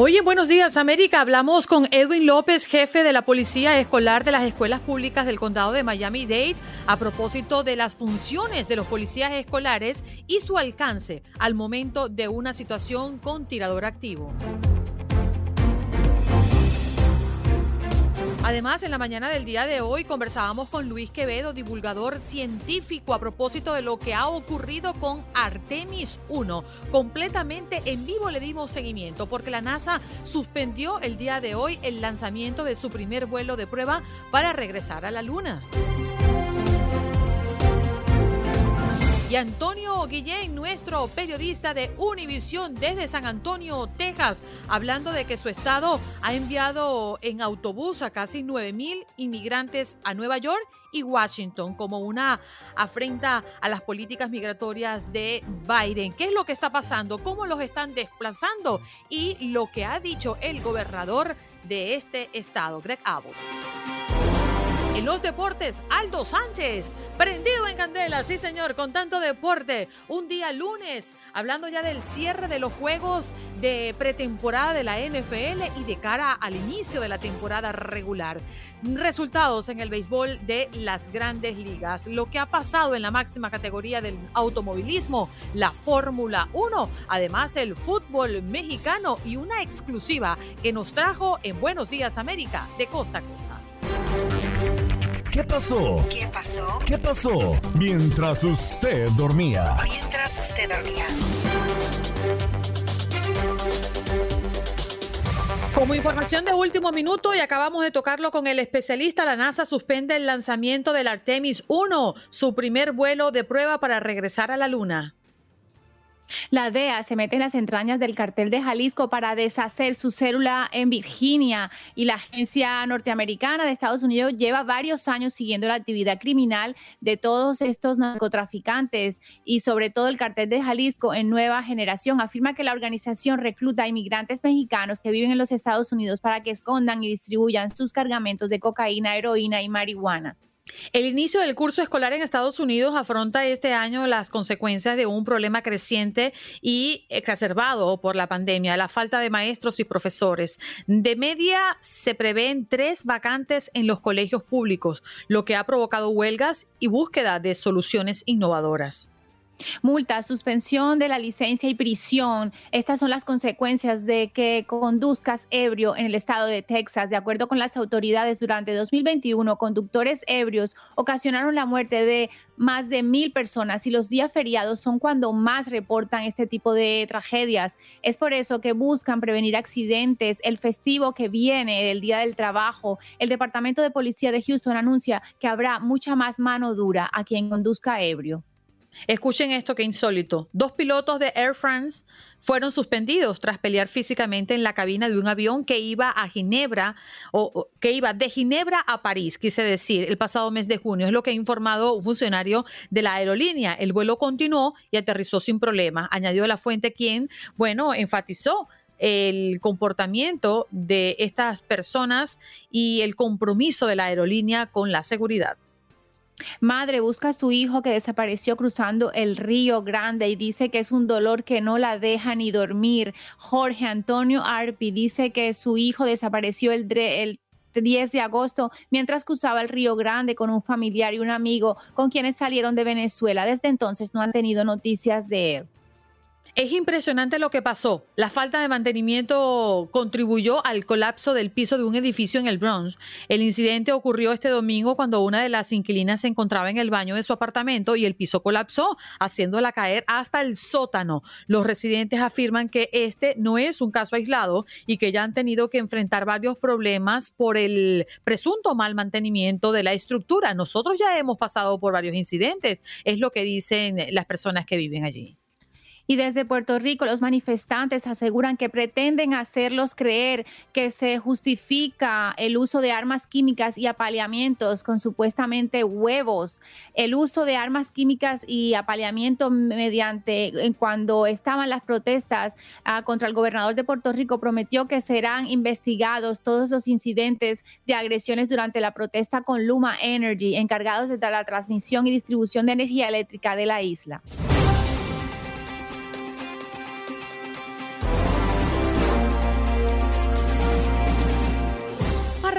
Hoy en Buenos Días América hablamos con Edwin López, jefe de la Policía Escolar de las Escuelas Públicas del Condado de Miami-Dade, a propósito de las funciones de los policías escolares y su alcance al momento de una situación con tirador activo. Además, en la mañana del día de hoy conversábamos con Luis Quevedo, divulgador científico, a propósito de lo que ha ocurrido con Artemis 1. Completamente en vivo le dimos seguimiento porque la NASA suspendió el día de hoy el lanzamiento de su primer vuelo de prueba para regresar a la Luna. Y Antonio Guillén, nuestro periodista de Univisión desde San Antonio, Texas, hablando de que su estado ha enviado en autobús a casi 9 mil inmigrantes a Nueva York y Washington como una afrenta a las políticas migratorias de Biden. ¿Qué es lo que está pasando? ¿Cómo los están desplazando? Y lo que ha dicho el gobernador de este estado, Greg Abbott. En los deportes, Aldo Sánchez, prendido en candela, sí señor, con tanto deporte. Un día lunes, hablando ya del cierre de los juegos de pretemporada de la NFL y de cara al inicio de la temporada regular. Resultados en el béisbol de las grandes ligas, lo que ha pasado en la máxima categoría del automovilismo, la Fórmula 1, además el fútbol mexicano y una exclusiva que nos trajo en Buenos Días América de costa costa. ¿Qué pasó? ¿Qué pasó? ¿Qué pasó? Mientras usted dormía. Mientras usted dormía. Como información de último minuto y acabamos de tocarlo con el especialista, la NASA suspende el lanzamiento del Artemis 1, su primer vuelo de prueba para regresar a la Luna. La DEA se mete en las entrañas del cartel de Jalisco para deshacer su célula en Virginia y la agencia norteamericana de Estados Unidos lleva varios años siguiendo la actividad criminal de todos estos narcotraficantes y sobre todo el cartel de Jalisco en nueva generación. Afirma que la organización recluta a inmigrantes mexicanos que viven en los Estados Unidos para que escondan y distribuyan sus cargamentos de cocaína, heroína y marihuana. El inicio del curso escolar en Estados Unidos afronta este año las consecuencias de un problema creciente y exacerbado por la pandemia, la falta de maestros y profesores. De media se prevén tres vacantes en los colegios públicos, lo que ha provocado huelgas y búsqueda de soluciones innovadoras. Multa, suspensión de la licencia y prisión. Estas son las consecuencias de que conduzcas ebrio en el estado de Texas. De acuerdo con las autoridades, durante 2021, conductores ebrios ocasionaron la muerte de más de mil personas y los días feriados son cuando más reportan este tipo de tragedias. Es por eso que buscan prevenir accidentes. El festivo que viene, el Día del Trabajo, el Departamento de Policía de Houston anuncia que habrá mucha más mano dura a quien conduzca ebrio. Escuchen esto que insólito. Dos pilotos de Air France fueron suspendidos tras pelear físicamente en la cabina de un avión que iba a Ginebra o, que iba de Ginebra a París, quise decir, el pasado mes de junio. Es lo que ha informado un funcionario de la aerolínea. El vuelo continuó y aterrizó sin problemas. Añadió la fuente quien, bueno, enfatizó el comportamiento de estas personas y el compromiso de la aerolínea con la seguridad. Madre busca a su hijo que desapareció cruzando el río Grande y dice que es un dolor que no la deja ni dormir. Jorge Antonio Arpi dice que su hijo desapareció el, 10 de agosto mientras cruzaba el Río Grande con un familiar y un amigo con quienes salieron de Venezuela. Desde entonces no han tenido noticias de él. Es impresionante lo que pasó. La falta de mantenimiento contribuyó al colapso del piso de un edificio en el Bronx. El incidente ocurrió este domingo cuando una de las inquilinas se encontraba en el baño de su apartamento y el piso colapsó, haciéndola caer hasta el sótano. Los residentes afirman que este no es un caso aislado y que ya han tenido que enfrentar varios problemas por el presunto mal mantenimiento de la estructura. Nosotros ya hemos pasado por varios incidentes, es lo que dicen las personas que viven allí. Y desde Puerto Rico, los manifestantes aseguran que pretenden hacerlos creer que se justifica el uso de armas químicas y apaleamientos con supuestamente huevos. El uso de armas químicas y apaleamiento mediante cuando estaban las protestas ah, contra el gobernador de Puerto Rico prometió que serán investigados todos los incidentes de agresiones durante la protesta con Luma Energy, encargados de la transmisión y distribución de energía eléctrica de la isla.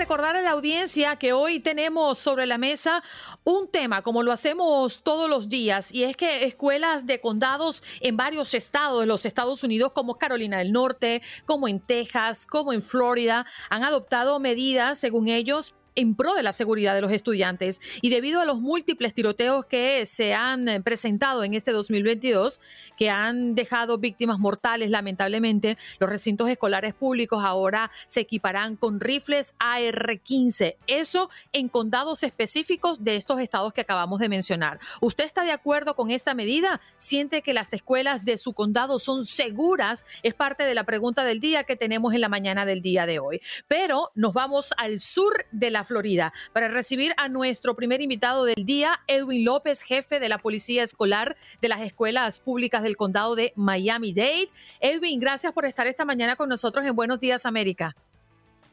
Recordar a la audiencia que hoy tenemos sobre la mesa un tema, como lo hacemos todos los días, y es que escuelas de condados en varios estados de los Estados Unidos, como Carolina del Norte, como en Texas, como en Florida, han adoptado medidas, según ellos, en pro de la seguridad de los estudiantes y debido a los múltiples tiroteos que se han eh, presentado en este 2022, que han dejado víctimas mortales lamentablemente, los recintos escolares públicos ahora se equiparán con rifles AR-15, eso en condados específicos de estos estados que acabamos de mencionar. ¿Usted está de acuerdo con esta medida? ¿Siente que las escuelas de su condado son seguras? Es parte de la pregunta del día que tenemos en la mañana del día de hoy. Pero nos vamos al sur de la Florida, para recibir a nuestro primer invitado del día, Edwin López, jefe de la Policía Escolar de las Escuelas Públicas del Condado de Miami-Dade. Edwin, gracias por estar esta mañana con nosotros en Buenos Días América.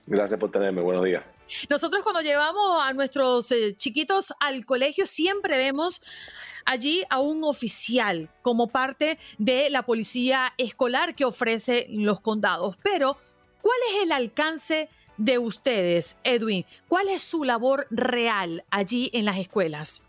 Gracias por tenerme, buenos días. Nosotros cuando llevamos a nuestros eh, chiquitos al colegio siempre vemos allí a un oficial como parte de la policía escolar que ofrece los condados. Pero, ¿cuál es el alcance de ustedes, Edwin, ¿cuál es su labor real allí en las escuelas?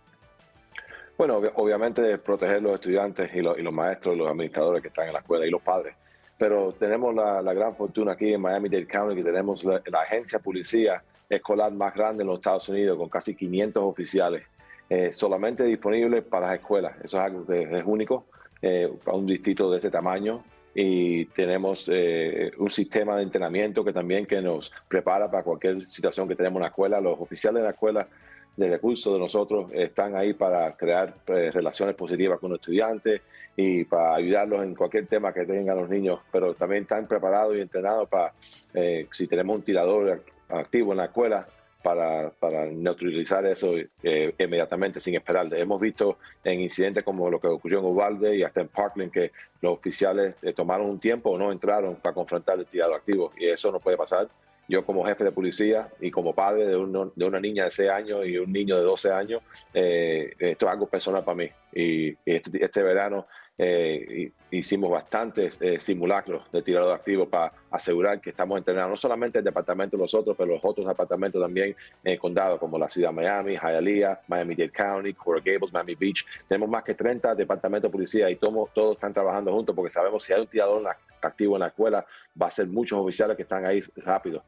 Bueno, obviamente proteger los estudiantes y los, maestros, los administradores que están en la escuela y los padres. Pero tenemos la, gran fortuna aquí en Miami-Dade County que tenemos la, agencia policía escolar más grande en los Estados Unidos con casi 500 oficiales eh, solamente disponibles para las escuelas. Eso es algo que es único eh, para un distrito de este tamaño y tenemos eh, un sistema de entrenamiento que también que nos prepara para cualquier situación que tenemos en la escuela. Los oficiales de la escuela de recursos de nosotros están ahí para crear eh, relaciones positivas con los estudiantes y para ayudarlos en cualquier tema que tengan los niños, pero también están preparados y entrenados para, eh, si tenemos un tirador activo en la escuela, para, neutralizar eso eh, inmediatamente sin esperar. Hemos visto en incidentes como lo que ocurrió en Uvalde y hasta en Parkland que los oficiales eh, tomaron un tiempo o no entraron para confrontar el tirado activo y eso no puede pasar. Yo como jefe de policía y como padre de, de una niña de 6 años y un niño de 12 años, eh, esto es algo personal para mí. Y este, este verano eh, hicimos bastantes eh, simulacros de tirado activo para asegurar que estamos entrenando no solamente el departamento de nosotros, pero los otros departamentos también en el condado, como la ciudad de Miami, Hialeah, Miami-Dade County, Coral Gables, Miami Beach. Tenemos más que 30 departamentos de policía y todos, todos están trabajando juntos porque sabemos si hay un tirador activo en la escuela, va a ser muchos oficiales que están ahí rápido.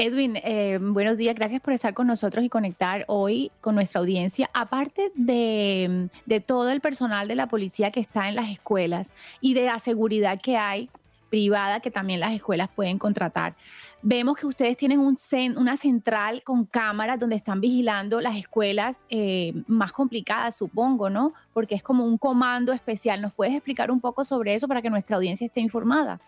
Edwin, eh, buenos días, gracias por estar con nosotros y conectar hoy con nuestra audiencia. Aparte de, todo el personal de la policía que está en las escuelas y de la seguridad que hay privada que también las escuelas pueden contratar, vemos que ustedes tienen un una central con cámaras donde están vigilando las escuelas eh, más complicadas, supongo, ¿no? Porque es como un comando especial. ¿Nos puedes explicar un poco sobre eso para que nuestra audiencia esté informada?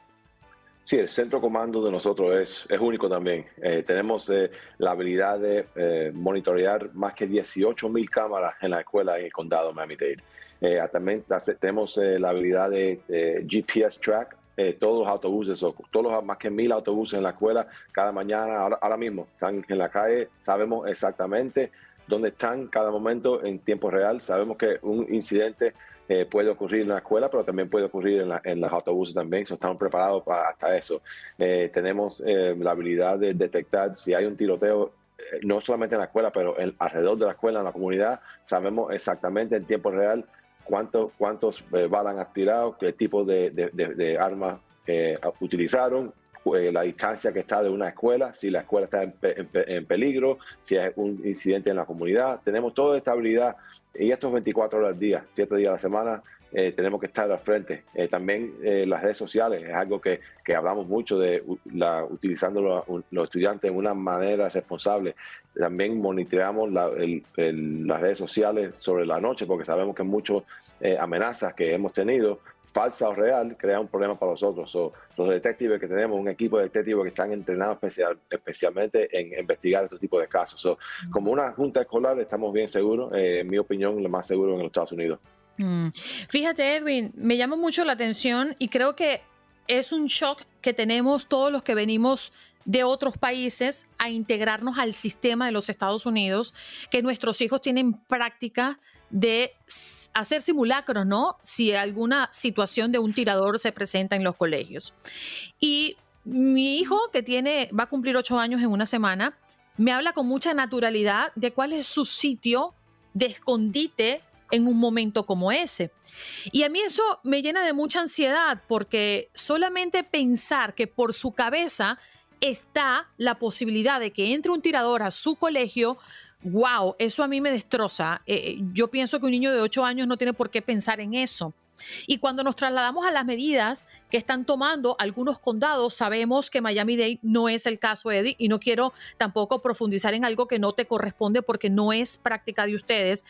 Sí, el centro comando de nosotros es, es único también. Eh, tenemos eh, la habilidad de eh, monitorear más que 18 mil cámaras en la escuela en el condado de Miami-Dade. también tenemos la habilidad de GPS track todos los autobuses, o todos los más que mil autobuses en la escuela cada mañana, ahora, ahora mismo están en la calle, sabemos exactamente dónde están cada momento en tiempo real. Sabemos que un incidente eh, puede ocurrir en la escuela, pero también puede ocurrir en, los autobuses también. estamos preparados para hasta eso. Eh, tenemos eh, la habilidad de detectar si hay un tiroteo no solamente en la escuela, pero alrededor de la escuela, en la comunidad, sabemos exactamente en tiempo real cuántos, cuántos balas han tirado, qué tipo de, de, armas utilizaron, la distancia que está de una escuela, si la escuela está en, peligro, si hay un incidente en la comunidad. Tenemos toda esta habilidad y estos 24 horas al día, 7 días a la semana, eh, tenemos que estar al frente. Eh, también eh, las redes sociales es algo que, que hablamos mucho de la, utilizando los, estudiantes de una manera responsable. También monitoreamos las redes sociales sobre la noche porque sabemos que muchas amenazas que hemos tenido falsa o real, crea un problema para nosotros. los detectives que tenemos, un equipo de detectives que están entrenados especial, especialmente en investigar este tipo de casos. como una junta escolar estamos bien seguros, en mi opinión, lo más seguro en los Estados Unidos. Mm. Fíjate, Edwin, me llama mucho la atención y creo que es un shock que tenemos todos los que venimos de otros países a integrarnos al sistema de los Estados Unidos, que nuestros hijos tienen práctica de hacer simulacros, ¿no? Si alguna situación de un tirador se presenta en los colegios. Y mi hijo, que tiene, va a cumplir ocho años en una semana, me habla con mucha naturalidad de cuál es su sitio de escondite en un momento como ese. Y a mí eso me llena de mucha ansiedad porque solamente pensar que por su cabeza está la posibilidad de que entre un tirador a su colegio, wow, eso a mí me destroza. Eh, eh, yo pienso que un niño de 8 años no tiene por qué pensar en eso. Y cuando nos trasladamos a las medidas que están tomando algunos condados, sabemos que Miami-Dade no es el caso, Eddie, y no quiero tampoco profundizar en algo que no te corresponde porque no es práctica de ustedes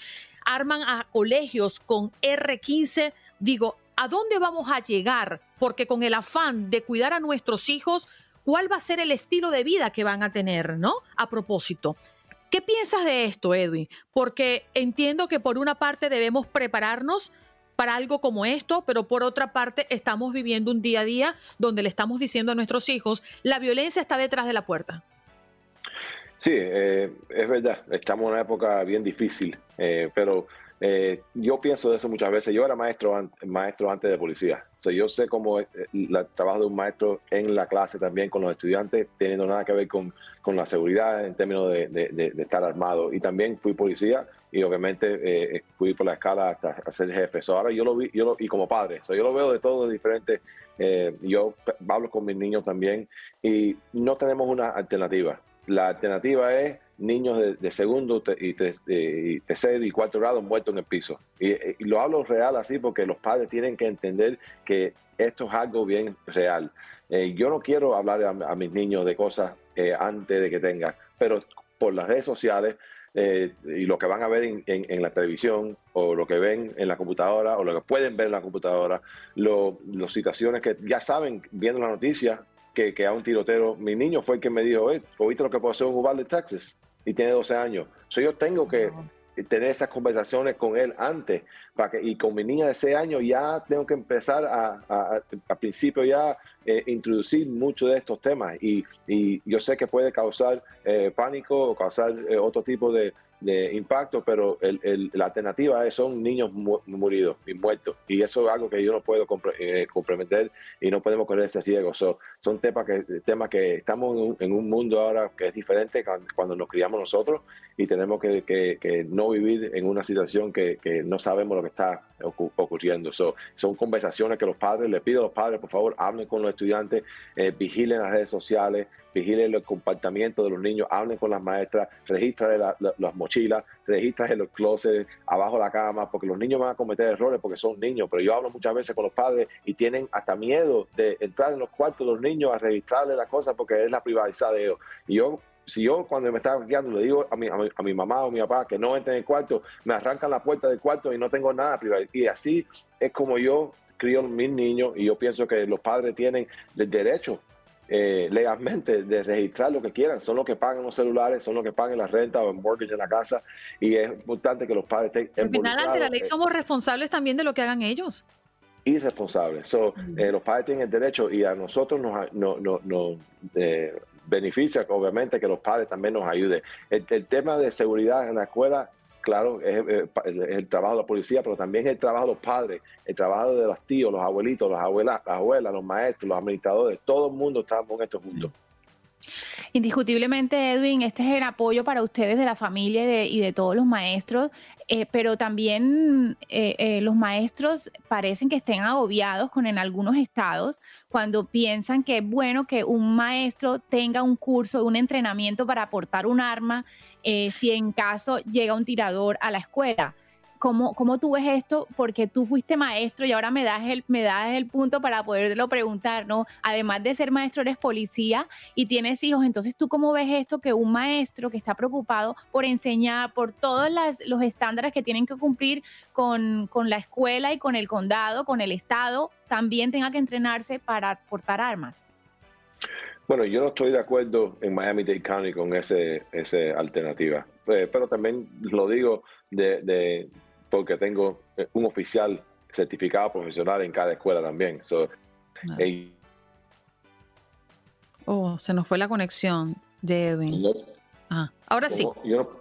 arman a colegios con R15, digo, ¿a dónde vamos a llegar? Porque con el afán de cuidar a nuestros hijos, ¿cuál va a ser el estilo de vida que van a tener, ¿no? A propósito. ¿Qué piensas de esto, Edwin? Porque entiendo que por una parte debemos prepararnos para algo como esto, pero por otra parte estamos viviendo un día a día donde le estamos diciendo a nuestros hijos, la violencia está detrás de la puerta. Sí, eh, es verdad, estamos en una época bien difícil, eh, pero eh, yo pienso de eso muchas veces. Yo era maestro, maestro antes de policía, o yo sé cómo el trabajo de un maestro en la clase también con los estudiantes, teniendo nada que ver con, con la seguridad en términos de, de, estar armado. Y también fui policía y obviamente fui por la escala hasta ser jefe. ahora yo lo vi, yo y como padre, yo lo veo de todo diferente. yo hablo con mis niños también y no tenemos una alternativa la alternativa es niños de, segundo y, tercer y cuarto grado muertos en el piso. Y, lo hablo real así porque los padres tienen que entender que esto es algo bien real. Eh, yo no quiero hablar a, mis niños de cosas eh, antes de que tengan, pero por las redes sociales eh, y lo que van a ver en, la televisión o lo que ven en la computadora o lo que pueden ver en la computadora, las situaciones que ya saben viendo la noticia que, que a un tirotero. Mi niño fue el que me dijo, ¿oíste lo que pasó en Uvalde, Texas? Y tiene 12 años. So, yo tengo que tener esas conversaciones con él antes. Para que, y con mi niña de 6 años ya tengo que empezar a, a, a principio ya eh, introducir muchos de estos temas. Y, y, yo sé que puede causar eh, pánico o causar eh, otro tipo de, de impacto, pero el, la alternativa es, son niños muridos y muertos. Y eso es algo que yo no puedo eh, complementar y no podemos correr ese riesgo. son temas que, temas que estamos en un, mundo ahora que es diferente cuando, nos criamos nosotros y tenemos que, que, no vivir en una situación que, que, no sabemos lo que está ocurriendo. son conversaciones que los padres, le pido a los padres, por favor, hablen con los estudiantes, eh, vigilen las redes sociales, vigilen el comportamiento de los niños, hablen con las maestras, registren las mochilas, registren los closets, abajo de la cama, porque los niños van a cometer errores porque son niños, pero yo hablo muchas veces con los padres y tienen hasta miedo de entrar en los cuartos de los niños a registrarle las cosas porque es la privacidad de ellos. Y yo si yo cuando me estaba guiando le digo a mi, a mi, mamá o a mi papá que no entren en el cuarto, me arrancan la puerta del cuarto y no tengo nada privado. Y así es como yo crío a mis niños y yo pienso que los padres tienen el derecho eh, legalmente de registrar lo que quieran. Son los que pagan los celulares, son los que pagan la renta o el mortgage en la casa y es importante que los padres estén... Al final, ante la ley somos responsables también de lo que hagan ellos. Irresponsables. So, eh, los padres tienen el derecho y a nosotros nos, no, eh, beneficia obviamente que los padres también nos ayuden. el tema de seguridad en la escuela claro, es, el trabajo de la policía, pero también es el trabajo de los padres, el trabajo de los tíos, los abuelitos, las abuelas, las abuelas, los maestros, los administradores, todo el mundo estamos en esto juntos. Indiscutiblemente, Edwin, este es el apoyo para ustedes de la familia y de, todos los maestros, eh, pero también eh, eh, los maestros parecen que estén agobiados con en algunos estados cuando piensan que es bueno que un maestro tenga un curso, un entrenamiento para portar un arma si en caso llega un tirador a la escuela. ¿Cómo, ¿Cómo, tú ves esto? Porque tú fuiste maestro y ahora me das, el, me das el punto para poderlo preguntar, ¿no? Además de ser maestro, eres policía y tienes hijos. Entonces, ¿tú cómo ves esto que un maestro que está preocupado por enseñar, por todos los estándares que tienen que cumplir con, con la escuela y con el condado, con el estado, también tenga que entrenarse para portar armas? Bueno, yo no estoy de acuerdo en Miami-Dade County con esa ese alternativa, eh, pero también lo digo de, porque tengo eh, un oficial certificado profesional en cada escuela también. Ah. oh, se nos fue la conexión de Edwin. ah, ahora sí. Yo no,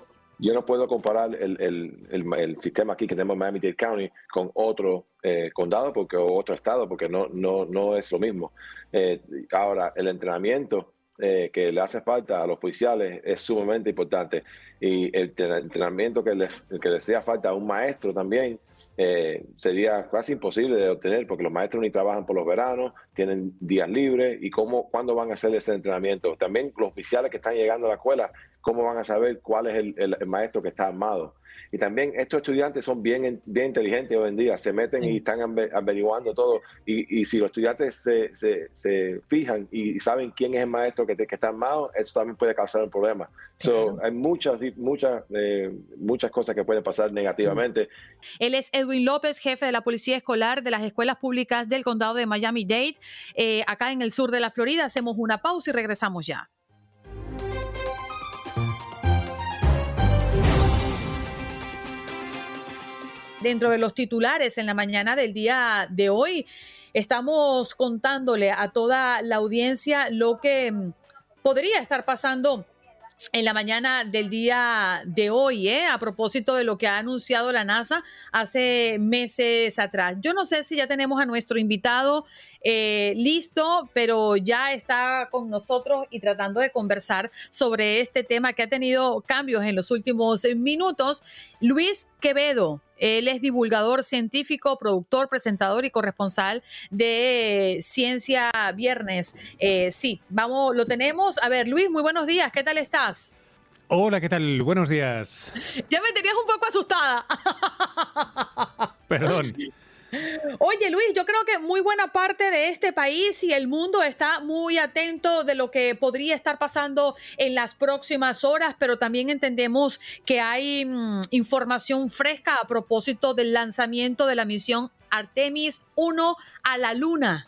puedo comparar el, sistema aquí que tenemos en Miami-Dade County con otro eh, condado porque, o otro estado porque no, no, no es lo mismo. Eh, ahora, el entrenamiento eh, que le hace falta a los oficiales es sumamente importante. Y el entrenamiento que les, que les hacía falta a un maestro también eh, sería casi imposible de obtener porque los maestros ni trabajan por los veranos, tienen días libres y cómo, cuándo van a hacer ese entrenamiento. También los oficiales que están llegando a la escuela, cómo van a saber cuál es el maestro que está armado. Y también estos estudiantes son bien, bien inteligentes hoy en día, se meten y están averiguando todo. Y, si los estudiantes se, se, fijan y saben quién es el maestro que, que está armado, eso también puede causar un problema. hay muchas, muchas, eh, muchas cosas que pueden pasar negativamente. Él es Edwin López, jefe de la Policía Escolar de las Escuelas Públicas del Condado de Miami-Dade, eh, acá en el sur de la Florida. Hacemos una pausa y regresamos ya. Dentro de los titulares en la mañana del día de hoy. Estamos contándole a toda la audiencia lo que mm, podría estar pasando en la mañana del día de hoy, ¿eh? a propósito de lo que ha anunciado la NASA hace meses atrás. Yo no sé si ya tenemos a nuestro invitado eh, listo, pero ya está con nosotros y tratando de conversar sobre este tema que ha tenido cambios en los últimos minutos. Luis Quevedo, él es divulgador científico, productor, presentador y corresponsal de Ciencia Viernes. Eh, sí, vamos, lo tenemos. A ver, Luis, muy buenos días. ¿Qué tal estás? Hola, ¿qué tal? Buenos días. Ya me tenías un poco asustada. Perdón. Oye Luis, yo creo que muy buena parte de este país y el mundo está muy atento de lo que podría estar pasando en las próximas horas, pero también entendemos que hay mm, información fresca a propósito del lanzamiento de la misión Artemis 1 a la Luna.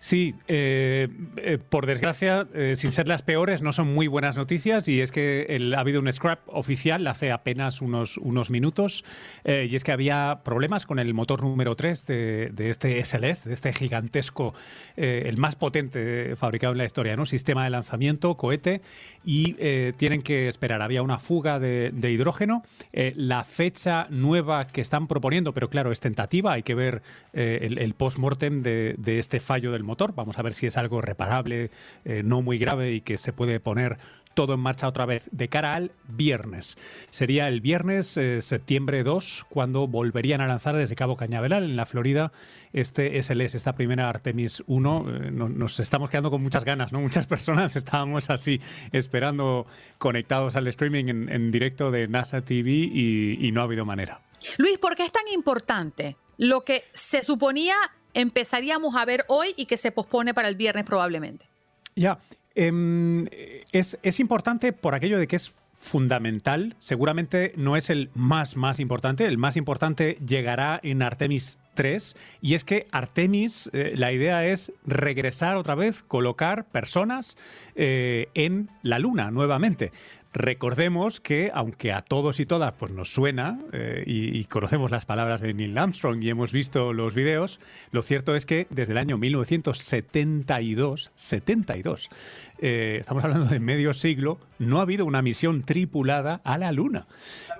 Sí, eh, eh, por desgracia, eh, sin ser las peores, no son muy buenas noticias y es que ha habido un scrap oficial hace apenas unos, unos minutos y es que había problemas con el motor número 3 de, este SLS, de este gigantesco, el más potente fabricado en la historia, ¿no? Sistema de lanzamiento, cohete y tienen que esperar. Había una fuga de, hidrógeno. la fecha nueva que están proponiendo, pero claro, es tentativa, hay que ver el, el post-mortem de, de este fallo del motor. Vamos a ver si es algo reparable, eh, no muy grave y que se puede poner todo en marcha otra vez de cara al viernes. Sería el viernes, eh, septiembre 2, cuando volverían a lanzar desde Cabo Cañaveral, en la Florida, este SLS, esta primera Artemis 1. Eh, nos estamos quedando con muchas ganas, ¿no? Muchas personas estábamos así esperando conectados al streaming en, directo de NASA TV y, y no ha habido manera. Luis, ¿por qué es tan importante lo que se suponía empezaríamos a ver hoy y que se pospone para el viernes probablemente? Ya, em, es, es importante por aquello de que es fundamental. Seguramente no es el más, más importante. El más importante llegará en Artemis 3. Y es que Artemis, eh, la idea es regresar otra vez, colocar personas eh, en la Luna nuevamente. Recordemos que, aunque a todos y todas pues, nos suena eh, y, conocemos las palabras de Neil Armstrong y hemos visto los videos, lo cierto es que desde el año 1972, 72, eh, estamos hablando de medio siglo, no ha habido una misión tripulada a la Luna.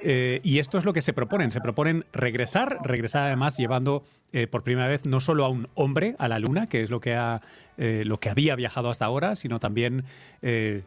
Eh, y esto es lo que se proponen. Se proponen regresar, regresar además llevando eh, por primera vez no solo a un hombre a la Luna, que es lo que, ha, eh, lo que había viajado hasta ahora, sino también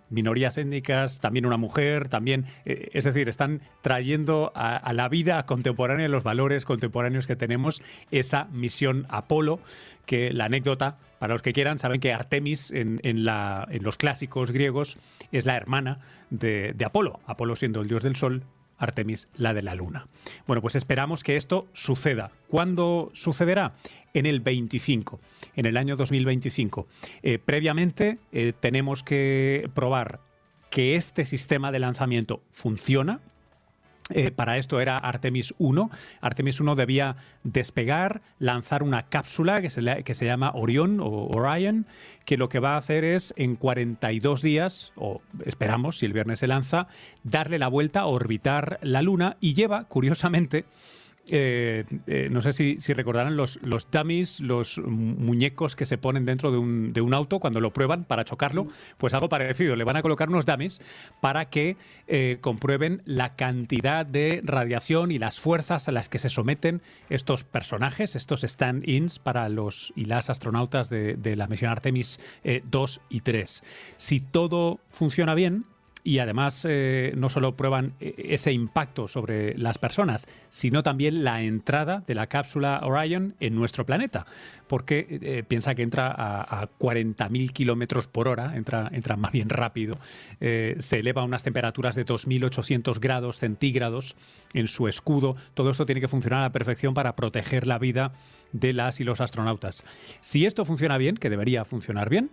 minorías étnicas, también una mujer, también, es decir, están trayendo a, la vida contemporánea, los valores contemporáneos que tenemos, esa misión Apolo, que la anécdota, para los que quieran, saben que Artemis en, los clásicos griegos es la hermana de, de Apolo, Apolo siendo el dios del sol, Artemis, la de la Luna. Bueno, pues esperamos que esto suceda. ¿Cuándo sucederá? En el 25, en el año 2025. Eh, previamente eh, tenemos que probar que este sistema de lanzamiento funciona, eh, para esto era Artemis 1. Artemis 1 debía despegar, lanzar una cápsula que se, que se llama Orion o Orion, que lo que va a hacer es en 42 días, o esperamos si el viernes se lanza, darle la vuelta, orbitar la Luna y lleva, curiosamente, eh, eh, no sé si, recordarán los, los dummies, los muñecos que se ponen dentro de un, auto cuando lo prueban para chocarlo, pues algo parecido. Le van a colocar unos dummies para que eh, comprueben la cantidad de radiación y las fuerzas a las que se someten estos personajes, estos stand-ins para los y las astronautas de, de la misión Artemis 2 y 3. Si todo funciona bien, y además eh, no solo prueban eh, ese impacto sobre las personas, sino también la entrada de la cápsula Orion en nuestro planeta, porque eh, piensa que entra a, 40.000 kilómetros por hora, entra, entra más bien rápido, se eleva a unas temperaturas de 2.800 grados centígrados en su escudo. Todo esto tiene que funcionar a la perfección para proteger la vida de las y los astronautas. Si esto funciona bien, que debería funcionar bien,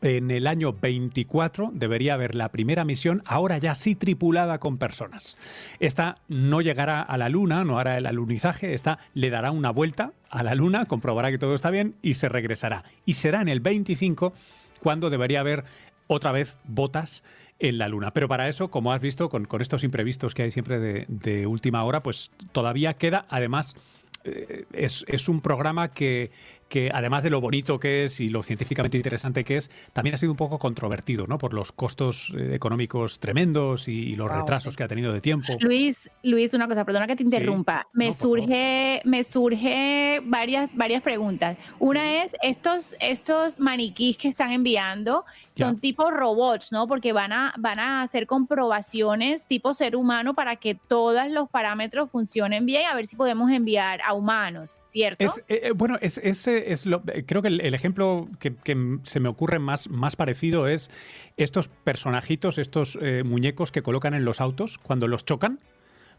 en el año 24 debería haber la primera misión, ahora ya sí tripulada con personas. Esta no llegará a la Luna, no hará el alunizaje, esta le dará una vuelta a la Luna, comprobará que todo está bien y se regresará. Y será en el 25 cuando debería haber otra vez botas en la Luna. Pero para eso, como has visto, con, estos imprevistos que hay siempre de, última hora, pues todavía queda, además, eh, es, un programa que, que además de lo bonito que es y lo científicamente interesante que es, también ha sido un poco controvertido, ¿no? Por los costos eh, económicos tremendos y, los retrasos que ha tenido de tiempo. Luis, Luis, una cosa, perdona que te interrumpa. me surge, me surge varias, varias preguntas. Una es estos, estos maniquís que están enviando son tipo robots, ¿no? Porque van a, van a hacer comprobaciones tipo ser humano para que todos los parámetros funcionen bien, a ver si podemos enviar a humanos, ¿cierto? Es, eh, eh, bueno, es, eh, creo que el, ejemplo que, se me ocurre más, más parecido es estos personajitos, estos eh, muñecos que colocan en los autos cuando los chocan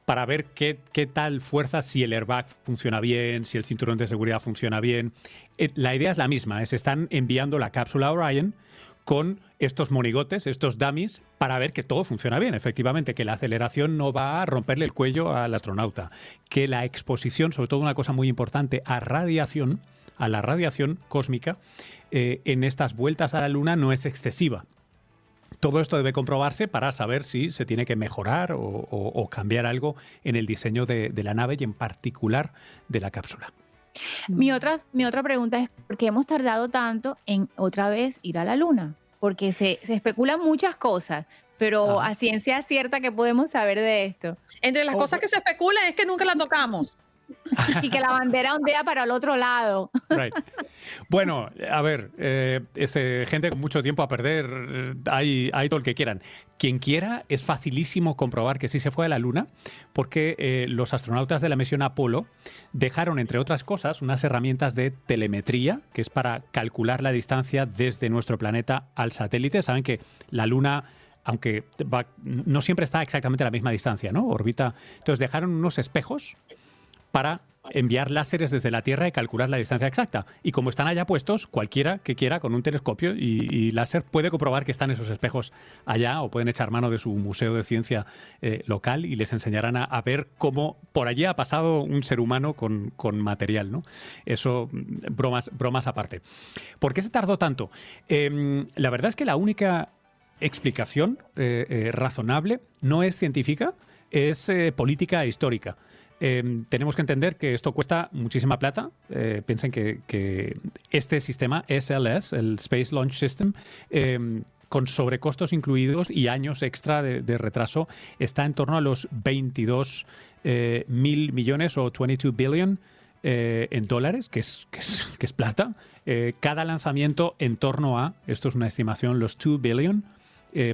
para ver qué, qué, tal fuerza, si el airbag funciona bien, si el cinturón de seguridad funciona bien. Eh, la idea es la misma, es están enviando la cápsula Orion con estos monigotes, estos dummies, para ver que todo funciona bien, efectivamente, que la aceleración no va a romperle el cuello al astronauta, que la exposición, sobre todo una cosa muy importante, a radiación, a la radiación cósmica eh, en estas vueltas a la Luna no es excesiva. Todo esto debe comprobarse para saber si se tiene que mejorar o, cambiar algo en el diseño de, la nave y en particular de la cápsula. Mi otra, mi otra pregunta es, ¿por qué hemos tardado tanto en otra vez ir a la Luna? Porque se, se especulan muchas cosas, pero a ciencia cierta que podemos saber de esto. Entre las cosas que se especulan es que nunca la tocamos. y que la bandera ondea para el otro lado. Bueno, a ver, eh, este, gente con mucho tiempo a perder, hay, hay todo el que quieran. Quien quiera, es facilísimo comprobar que sí se fue a la Luna, porque eh, los astronautas de la misión Apolo dejaron, entre otras cosas, unas herramientas de telemetría, que es para calcular la distancia desde nuestro planeta al satélite. Saben que la Luna aunque no siempre está exactamente a la misma distancia, ¿no? Orbita. Entonces dejaron unos espejos para enviar láseres desde la Tierra y calcular la distancia exacta. Y como están allá puestos, cualquiera que quiera con un telescopio y, láser puede comprobar que están esos espejos allá o pueden echar mano de su museo de ciencia eh, local y les enseñarán a, ver cómo por allí ha pasado un ser humano con, material. ¿no? Eso, bromas, bromas aparte. ¿Por qué se tardó tanto? Em, la verdad es que la única explicación eh, eh, razonable no es científica, es política e histórica. Em, tenemos que entender que esto cuesta muchísima plata. Eh, piensen que, este sistema SLS, el Space Launch System, em, con sobrecostos incluidos y años extra de, retraso, está en torno a los 22 eh, mil millones o 22 billion eh, en dólares, que es, plata. Cada lanzamiento en torno a, esto es una estimación, los 2 billion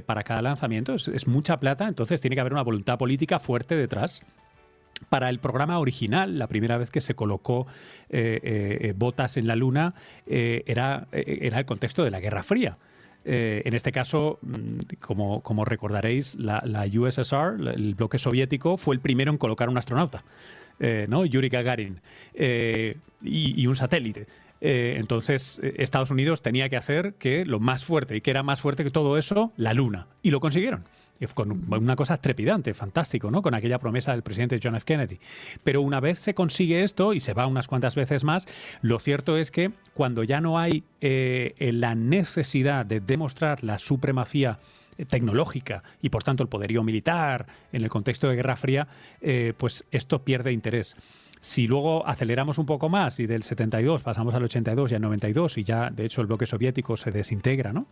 para cada lanzamiento. Es mucha plata, entonces tiene que haber una voluntad política fuerte detrás. Para el programa original, la primera vez que se colocó eh, eh, botas en la Luna eh, era, eh, era el contexto de la Guerra Fría. Eh, en este caso, mm, como, como recordaréis, la, la USSR, el bloque soviético, fue el primero en colocar un astronauta, eh, ¿no? Yuri Gagarin, eh, y, un satélite. Eh, entonces, eh, Estados Unidos tenía que hacer que lo más fuerte, y que era más fuerte que todo eso, la Luna. Y lo consiguieron. Con una cosa trepidante, fantástico, ¿no? Con aquella promesa del presidente John F. Kennedy. Pero una vez se consigue esto, y se va unas cuantas veces más, lo cierto es que cuando ya no hay eh, eh, la necesidad de demostrar la supremacía eh, tecnológica y por tanto el poderío militar en el contexto de Guerra Fría, eh, pues esto pierde interés. Si luego aceleramos un poco más y del 72 pasamos al 82 y al 92 y ya de hecho el bloque soviético se desintegra, ¿no?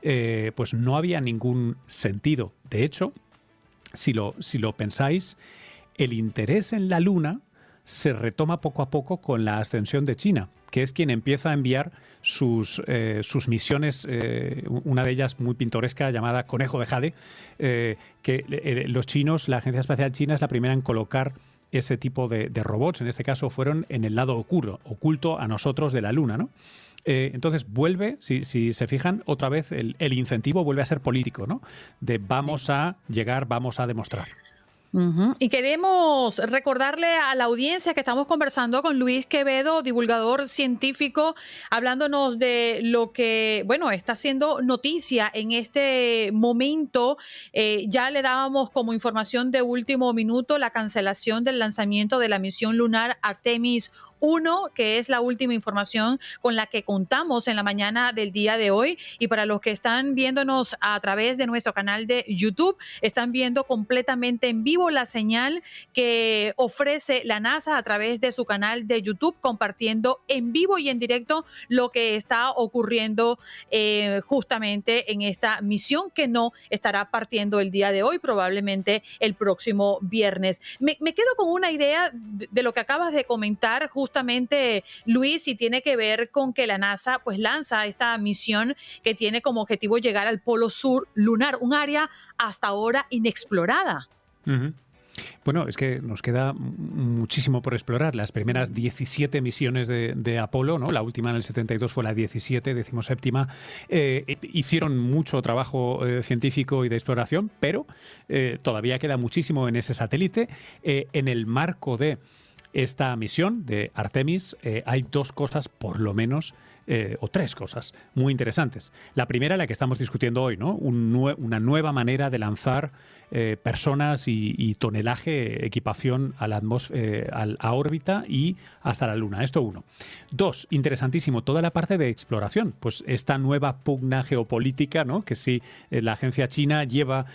Eh, pues no había ningún sentido. De hecho, si lo, si lo pensáis, el interés en la Luna se retoma poco a poco con la ascensión de China, que es quien empieza a enviar sus, eh, sus misiones, eh, una de ellas muy pintoresca llamada Conejo de Jade, que los chinos, la Agencia Espacial China es la primera en colocar ese tipo de, de robots, en este caso fueron en el lado oculto, oculto a nosotros de la Luna, ¿no? Eh, entonces vuelve, si, si se fijan, otra vez el, el incentivo vuelve a ser político, ¿no? De vamos a llegar, vamos a demostrar. Y queremos recordarle a la audiencia que estamos conversando con Luis Quevedo, divulgador científico, hablándonos de lo que, bueno, está haciendo noticia en este momento. Eh, ya le dábamos como información de último minuto la cancelación del lanzamiento de la misión lunar Artemis 1, que es la última información con la que contamos en la mañana del día de hoy. Y para los que están viéndonos a través de nuestro canal de YouTube, están viendo completamente en vivo la señal que ofrece la NASA a través de su canal de YouTube, compartiendo en vivo y en directo lo que está ocurriendo eh, justamente en esta misión que no estará partiendo el día de hoy, probablemente el próximo viernes. Me, quedo con una idea de, lo que acabas de comentar justamente, Luis, y tiene que ver con que la NASA pues lanza esta misión que tiene como objetivo llegar al polo sur lunar, un área hasta ahora inexplorada. Bueno, es que nos queda muchísimo por explorar. Las primeras 17 misiones de, Apolo, ¿no? la última en el 72 fue la 17, decimoséptima, eh, hicieron mucho trabajo eh, científico y de exploración, pero eh, todavía queda muchísimo en ese satélite. Eh, en el marco de esta misión de Artemis eh, hay dos cosas, por lo menos, eh, o tres cosas muy interesantes. La primera, la que estamos discutiendo hoy, ¿no? Una nueva manera de lanzar eh, personas y, tonelaje, equipación a la eh, a órbita y hasta la Luna. Esto uno. Dos, interesantísimo, toda la parte de exploración. Pues esta nueva pugna geopolítica, ¿no? Que si eh, la agencia china lleva,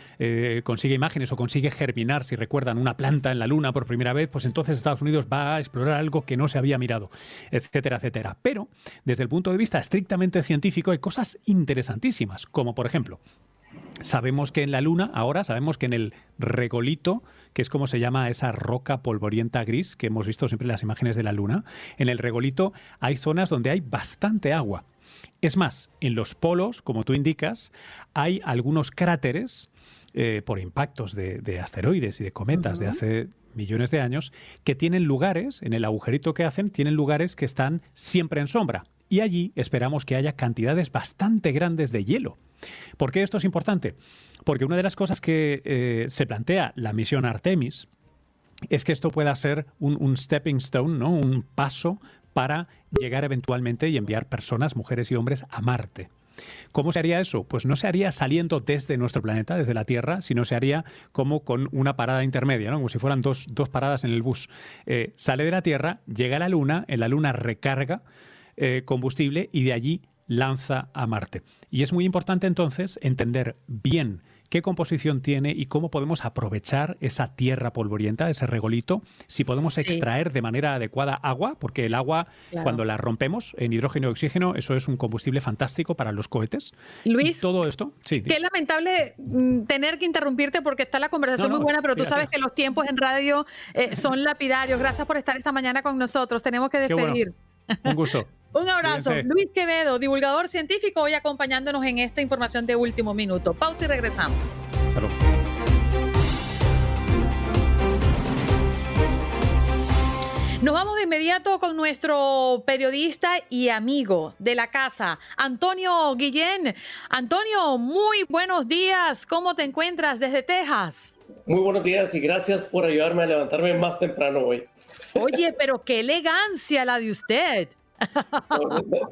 consigue imágenes o consigue germinar, si recuerdan, una planta en la Luna por primera vez, pues entonces Estados Unidos va a explorar algo que no se había mirado, etcétera, etcétera. Pero desde el punto de vista estrictamente científico hay cosas interesantísimas, como por ejemplo, Sabemos que en la Luna, ahora sabemos que en el regolito, que es como se llama esa roca polvorienta gris que hemos visto siempre en las imágenes de la Luna, en el regolito hay zonas donde hay bastante agua. Es más, en los polos, como tú indicas, hay algunos cráteres eh, por impactos de, de asteroides y de cometas de hace millones de años, que tienen lugares, en el agujerito que hacen, tienen lugares que están siempre en sombra. Y allí esperamos que haya cantidades bastante grandes de hielo. ¿Por qué esto es importante? Porque una de las cosas que eh, se plantea la misión Artemis es que esto pueda ser un, stepping stone, ¿no? un paso para llegar eventualmente y enviar personas, mujeres y hombres, a Marte. ¿Cómo se haría eso? Pues no se haría saliendo desde nuestro planeta, desde la Tierra, sino se haría como con una parada intermedia, ¿no? como si fueran dos, dos paradas en el bus. Eh, sale de la Tierra, llega a la Luna, en la Luna recarga eh, combustible y de allí lanza a Marte. Y es muy importante entonces entender bien qué composición tiene y cómo podemos aprovechar esa tierra polvorienta, ese regolito, si podemos extraer de manera adecuada agua, porque el agua, cuando la rompemos en hidrógeno y oxígeno, eso es un combustible fantástico para los cohetes. Luis, todo esto, sí. Qué lamentable mm, tener que interrumpirte porque está la conversación muy buena, pero tú sabes que los tiempos en radio eh, son lapidarios. Gracias por estar esta mañana con nosotros. Tenemos que despedir. Un gusto. Un abrazo. Luis Quevedo, divulgador científico, hoy acompañándonos en esta información de último minuto. Pausa y regresamos. Salud. Nos vamos de inmediato con nuestro periodista y amigo de la casa, Antonio Guillén. Antonio, muy buenos días. ¿Cómo te encuentras desde Texas? Muy buenos días y gracias por ayudarme a levantarme más temprano hoy. Oye, pero qué elegancia la de usted.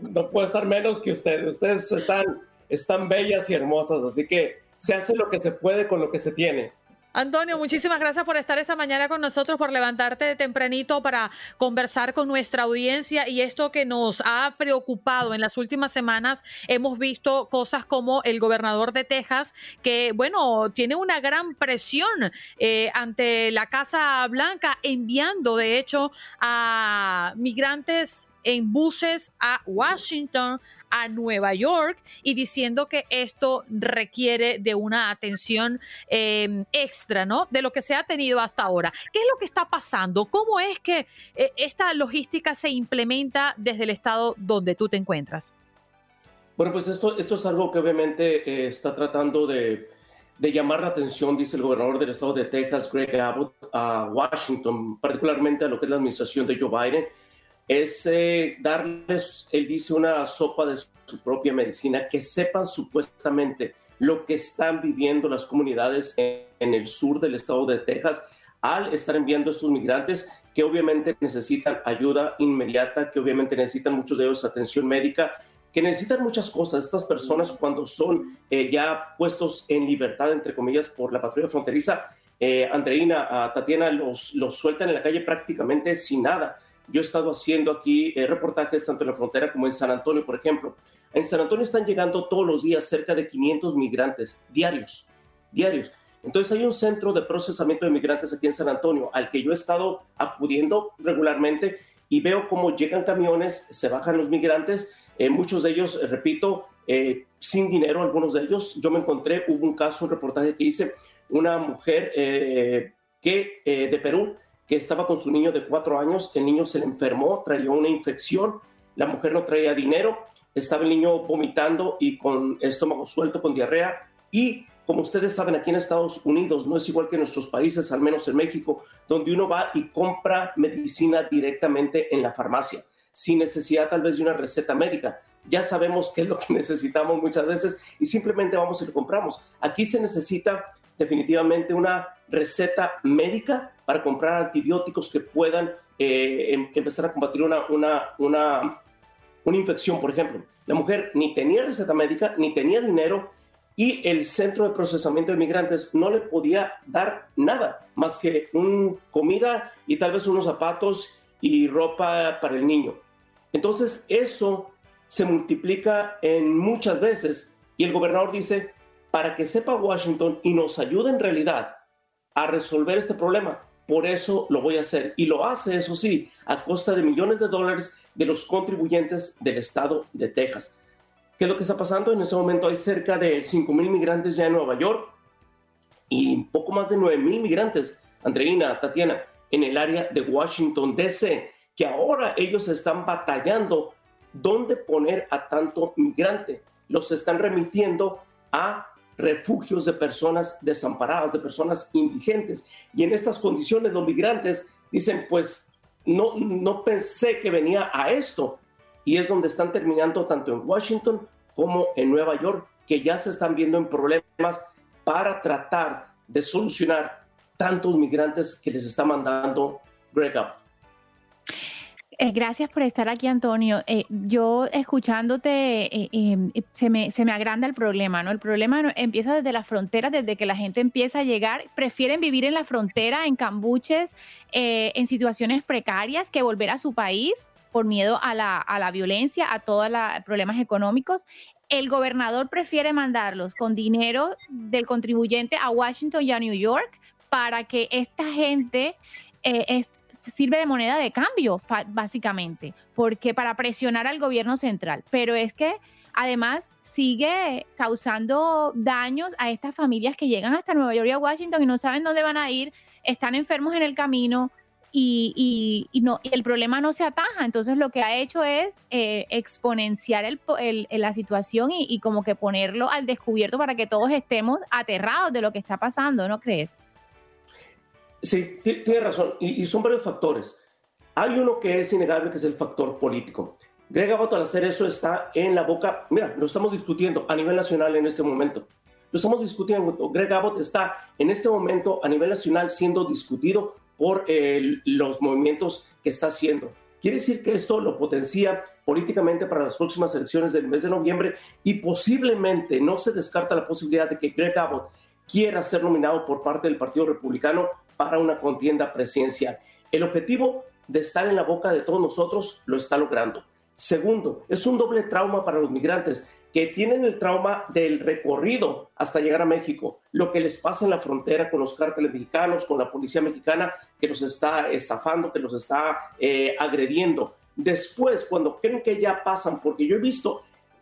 No, puedo estar menos que ustedes. Ustedes están, están bellas y hermosas, así que se hace lo que se puede con lo que se tiene. Antonio, muchísimas gracias por estar esta mañana con nosotros, por levantarte de tempranito para conversar con nuestra audiencia y esto que nos ha preocupado en las últimas semanas. Hemos visto cosas como el gobernador de Texas, que, bueno, tiene una gran presión eh, ante la Casa Blanca, enviando, de hecho, a migrantes en buses a Washington, a Nueva York y diciendo que esto requiere de una atención em, extra, ¿no? De lo que se ha tenido hasta ahora. ¿Qué es lo que está pasando? ¿Cómo es que eh, esta logística se implementa desde el estado donde tú te encuentras? Bueno, pues esto, esto es algo que obviamente eh, está tratando de, de llamar la atención, dice el gobernador del estado de Texas, Greg Abbott, a Washington, particularmente a lo que es la administración de Joe Biden es eh, darles, él dice, una sopa de su propia medicina, que sepan supuestamente lo que están viviendo las comunidades en, el sur del estado de Texas al estar enviando a estos migrantes que obviamente necesitan ayuda inmediata, que obviamente necesitan muchos de ellos atención médica, que necesitan muchas cosas. Estas personas cuando son eh, ya puestos en libertad, entre comillas, por la patrulla fronteriza, eh, Andreina, Tatiana los sueltan en la calle prácticamente sin nada yo he estado haciendo aquí eh, reportajes tanto en la frontera como en San Antonio, por ejemplo. En San Antonio están llegando todos los días cerca de 500 migrantes diarios, diarios. Entonces hay un centro de procesamiento de migrantes aquí en San Antonio al que yo he estado acudiendo regularmente y veo cómo llegan camiones, se bajan los migrantes, eh, muchos de ellos, eh, repito, sin dinero, algunos de ellos. Yo me encontré, hubo un caso, un reportaje que hice, una mujer que de Perú que estaba con su niño de cuatro años, el niño se le enfermó, traía una infección, la mujer no traía dinero, estaba el niño vomitando y con estómago suelto, con diarrea, y como ustedes saben, aquí en Estados Unidos no es igual que en nuestros países, al menos en México, donde uno va y compra medicina directamente en la farmacia, sin necesidad tal vez de una receta médica. Ya sabemos qué es lo que necesitamos muchas veces y simplemente vamos y lo compramos. Aquí se necesita definitivamente una receta médica para comprar antibióticos que puedan eh, em, empezar a combatir una, una, una, una infección, por ejemplo. La mujer ni tenía receta médica, ni tenía dinero, y el centro de procesamiento de migrantes no le podía dar nada más que un, comida y tal vez unos zapatos y ropa para el niño. Entonces eso se multiplica en muchas veces y el gobernador dice, para que sepa Washington y nos ayude en realidad a resolver este problema. Por eso lo voy a hacer. Y lo hace, eso sí, a costa de millones de dólares de los contribuyentes del estado de Texas. ¿Qué es lo que está pasando? En este momento hay cerca de 5 mil migrantes ya en Nueva York y poco más de 9 mil migrantes, Andreina, Tatiana, en el área de Washington, D.C., que ahora ellos están batallando dónde poner a tanto migrante. Los están remitiendo a refugios de personas desamparadas, de personas indigentes. Y en estas condiciones los migrantes dicen, pues no, no pensé que venía a esto. Y es donde están terminando tanto en Washington como en Nueva York, que ya se están viendo en problemas para tratar de solucionar tantos migrantes que les está mandando Greg. Eh, gracias por estar aquí, Antonio. Eh, yo escuchándote, eh, em, se, me, agranda el problema, ¿no? El problema empieza desde la frontera, desde que la gente empieza a llegar. Prefieren vivir en la frontera, en cambuches, en situaciones precarias, que volver a su país por miedo a la, a la violencia, a todos los problemas económicos. el gobernador prefiere mandarlos con dinero del contribuyente a Washington y a New York para que esta gente eh, sirve de moneda de cambio, básicamente, porque para presionar al gobierno central. Pero es que además sigue causando daños a estas familias que llegan hasta Nueva York y a Washington y no saben dónde van a ir, están enfermos en el camino, y, no, el problema no se ataja. Entonces lo que ha hecho es eh, exponenciar el, la situación y, como que ponerlo al descubierto para que todos estemos aterrados de lo que está pasando, ¿no crees? Sí, tiene razón. Y, son varios factores. Hay uno que es innegable, que es el factor político. Greg Abbott al hacer eso está en la boca, mira, lo estamos discutiendo a nivel nacional en este momento. Lo estamos discutiendo, Greg Abbott está en este momento a nivel nacional siendo discutido por eh, los movimientos que está haciendo. Quiere decir que esto lo potencia políticamente para las próximas elecciones del mes de noviembre y posiblemente no se descarta la posibilidad de que Greg Abbott quiera ser nominado por parte del Partido Republicano para una contienda presidencial. El objetivo de estar en la boca de todos nosotros lo está logrando. Segundo, es un doble trauma para los migrantes que tienen el trauma del recorrido hasta llegar a México, lo que les pasa en la frontera con los cárteles mexicanos, con la policía mexicana que los está estafando, que los está eh, agrediendo. Después, cuando creen que ya pasan, porque yo he visto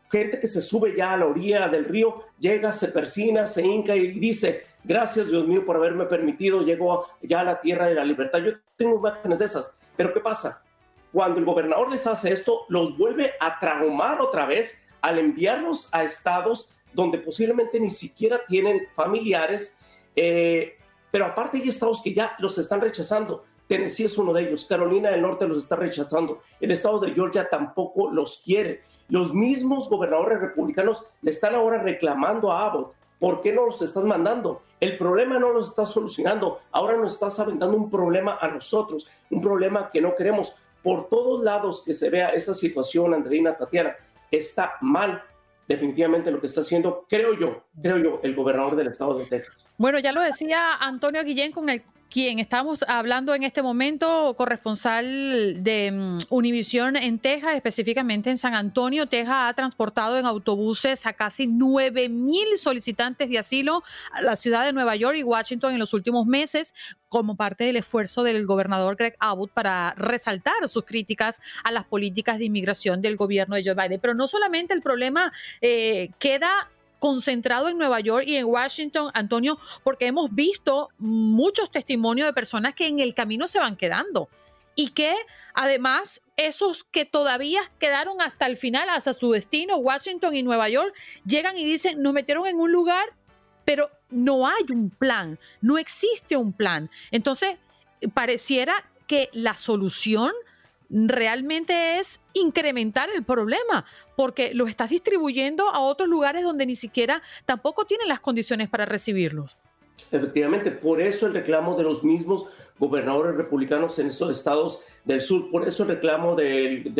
gente que se sube ya a la orilla del río, llega, se persina, se hinca y dice, gracias Dios mío por haberme permitido, llego ya a la tierra de la libertad. Yo tengo imágenes de esas, pero ¿qué pasa? Cuando el gobernador les hace esto, los vuelve a traumar otra vez al enviarlos a estados donde posiblemente ni siquiera tienen familiares, eh, pero aparte hay estados que ya los están rechazando. Tennessee es uno de ellos, Carolina del Norte los está rechazando, el estado de Georgia tampoco los quiere. Los mismos gobernadores republicanos le están ahora reclamando a Abbott, ¿por qué no los estás mandando? El problema no los está solucionando, ahora nos estás aventando un problema a nosotros, un problema que no queremos. Por todos lados que se vea esa situación, Andreina, Tatiana, está mal definitivamente lo que está haciendo, creo yo, creo yo, el gobernador del estado de Texas. Bueno, ya lo decía Antonio Guillén con el quien estamos hablando en este momento, corresponsal de mm, Univisión en Texas, específicamente en San Antonio. Texas ha transportado en autobuses a casi 9 mil solicitantes de asilo a la ciudad de Nueva York y Washington en los últimos meses, como parte del esfuerzo del gobernador Greg Abbott para resaltar sus críticas a las políticas de inmigración del gobierno de Joe Biden. Pero no solamente el problema eh, queda concentrado en Nueva York y en Washington, Antonio, porque hemos visto muchos testimonios de personas que en el camino se van quedando y que además esos que todavía quedaron hasta el final, hasta su destino, Washington y Nueva York, llegan y dicen, nos metieron en un lugar, pero no hay un plan, no existe un plan. Entonces, pareciera que la solución realmente es incrementar el problema, porque lo estás distribuyendo a otros lugares donde ni siquiera tampoco tienen las condiciones para recibirlos. Efectivamente, por eso el reclamo de los mismos gobernadores republicanos en estos estados del sur, por eso el reclamo del,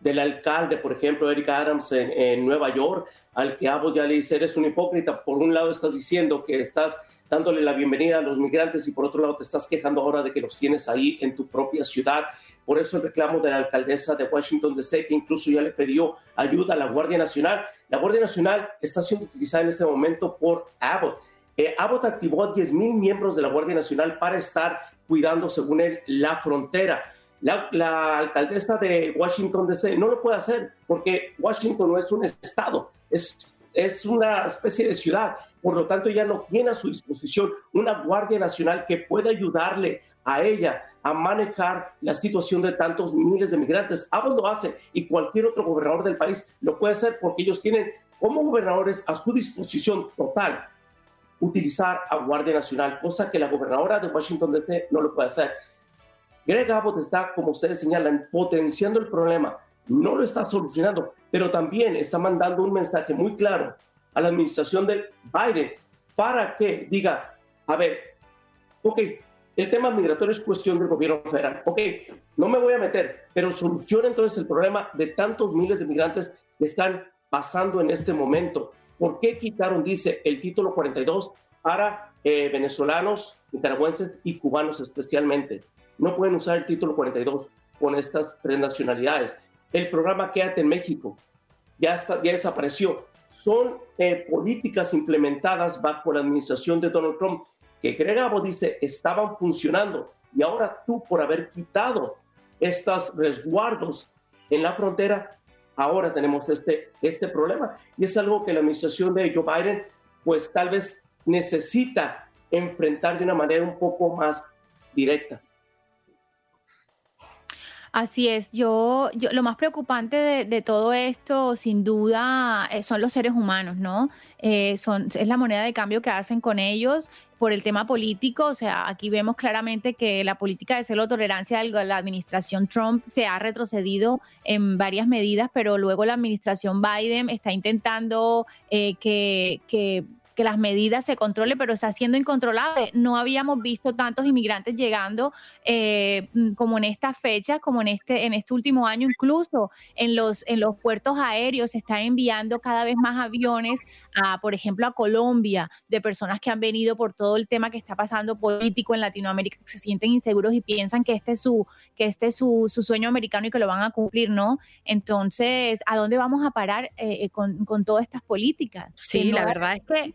del, alcalde, por ejemplo, Eric Adams en, Nueva York, al que Abbott ya le dice, eres un hipócrita, por un lado estás diciendo que estás dándole la bienvenida a los migrantes y por otro lado te estás quejando ahora de que los tienes ahí en tu propia ciudad. Por eso el reclamo de la alcaldesa de Washington DC, que incluso ya le pidió ayuda a la Guardia Nacional. La Guardia Nacional está siendo utilizada en este momento por Abbott. Eh, Abbott activó a 10.000 miembros de la Guardia Nacional para estar cuidando, según él, la frontera. La, alcaldesa de Washington DC no lo puede hacer porque Washington no es un estado, es, es una especie de ciudad. Por lo tanto, ella no tiene a su disposición una Guardia Nacional que pueda ayudarle a ella a manejar la situación de tantos miles de migrantes. Abbott lo hace y cualquier otro gobernador del país lo puede hacer porque ellos tienen como gobernadores a su disposición total utilizar a Guardia Nacional, cosa que la gobernadora de Washington DC no lo puede hacer. Greg Abbott está, como ustedes señalan, potenciando el problema, no lo está solucionando, pero también está mandando un mensaje muy claro a la administración de Biden para que diga, a ver, ok, el tema migratorio es cuestión del gobierno federal. Ok, no me voy a meter, pero soluciona entonces el problema de tantos miles de migrantes que están pasando en este momento. ¿Por qué quitaron, dice, el título 42 para eh, venezolanos, nicaragüenses y cubanos especialmente? No pueden usar el título 42 con estas tres nacionalidades. El programa Quédate en México ya, está, ya desapareció. son eh, políticas implementadas bajo la administración de Donald Trump que Greg Abbott dice estaban funcionando y ahora tú por haber quitado estos resguardos en la frontera, ahora tenemos este, este problema. Y es algo que la administración de Joe Biden pues tal vez necesita enfrentar de una manera un poco más directa. Así es, yo, yo lo más preocupante de, todo esto, sin duda, eh, son los seres humanos, ¿no? Eh, son, es la moneda de cambio que hacen con ellos por el tema político. O sea, aquí vemos claramente que la política de cero tolerancia de la administración Trump se ha retrocedido en varias medidas, pero luego la administración Biden está intentando eh, que, que que las medidas se controle, pero está siendo incontrolable. No habíamos visto tantos inmigrantes llegando eh, mm, como en esta fecha, como en este, en este último año, incluso en los, en los puertos aéreos se están enviando cada vez más aviones, a, por ejemplo, a Colombia, de personas que han venido por todo el tema que está pasando político en Latinoamérica, que se sienten inseguros y piensan que este es su, que este es su, sueño americano y que lo van a cumplir, ¿no? Entonces, ¿a dónde vamos a parar eh, eh, con, con, todas estas políticas? Sí, la verdad es que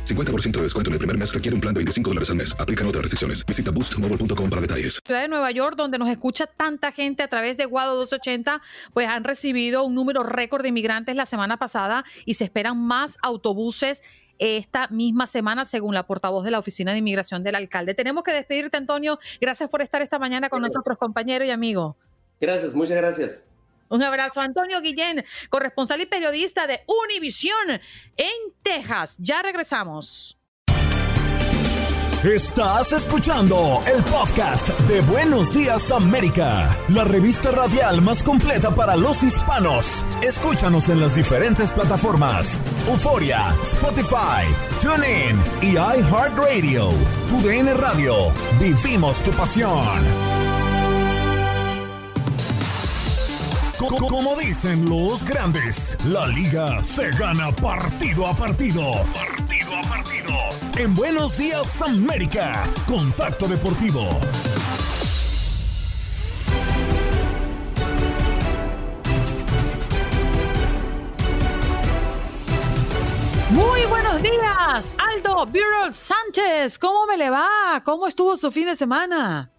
50% de descuento en el primer mes requiere un plan de 25 dólares al mes. Aplican otras restricciones. Visita boostmobile.com para detalles. Ciudad de Nueva York, donde nos escucha tanta gente a través de Guado 280, pues han recibido un número récord de inmigrantes la semana pasada y se esperan más autobuses esta misma semana, según la portavoz de la Oficina de Inmigración del alcalde. Tenemos que despedirte, Antonio. Gracias por estar esta mañana con nosotros, compañero y amigo. Gracias, muchas gracias. Un abrazo Antonio Guillén, corresponsal y periodista de Univisión en Texas. Ya regresamos. Estás escuchando el podcast de Buenos Días América, la revista radial más completa para los hispanos. Escúchanos en las diferentes plataformas: Euforia, Spotify, TuneIn y iHeartRadio. Tu DN Radio. Vivimos tu pasión. Como dicen los grandes, la liga se gana partido a partido. Partido a partido. En Buenos Días América, Contacto Deportivo. Muy buenos días, Aldo Burrell Sánchez. ¿Cómo me le va? ¿Cómo estuvo su fin de semana?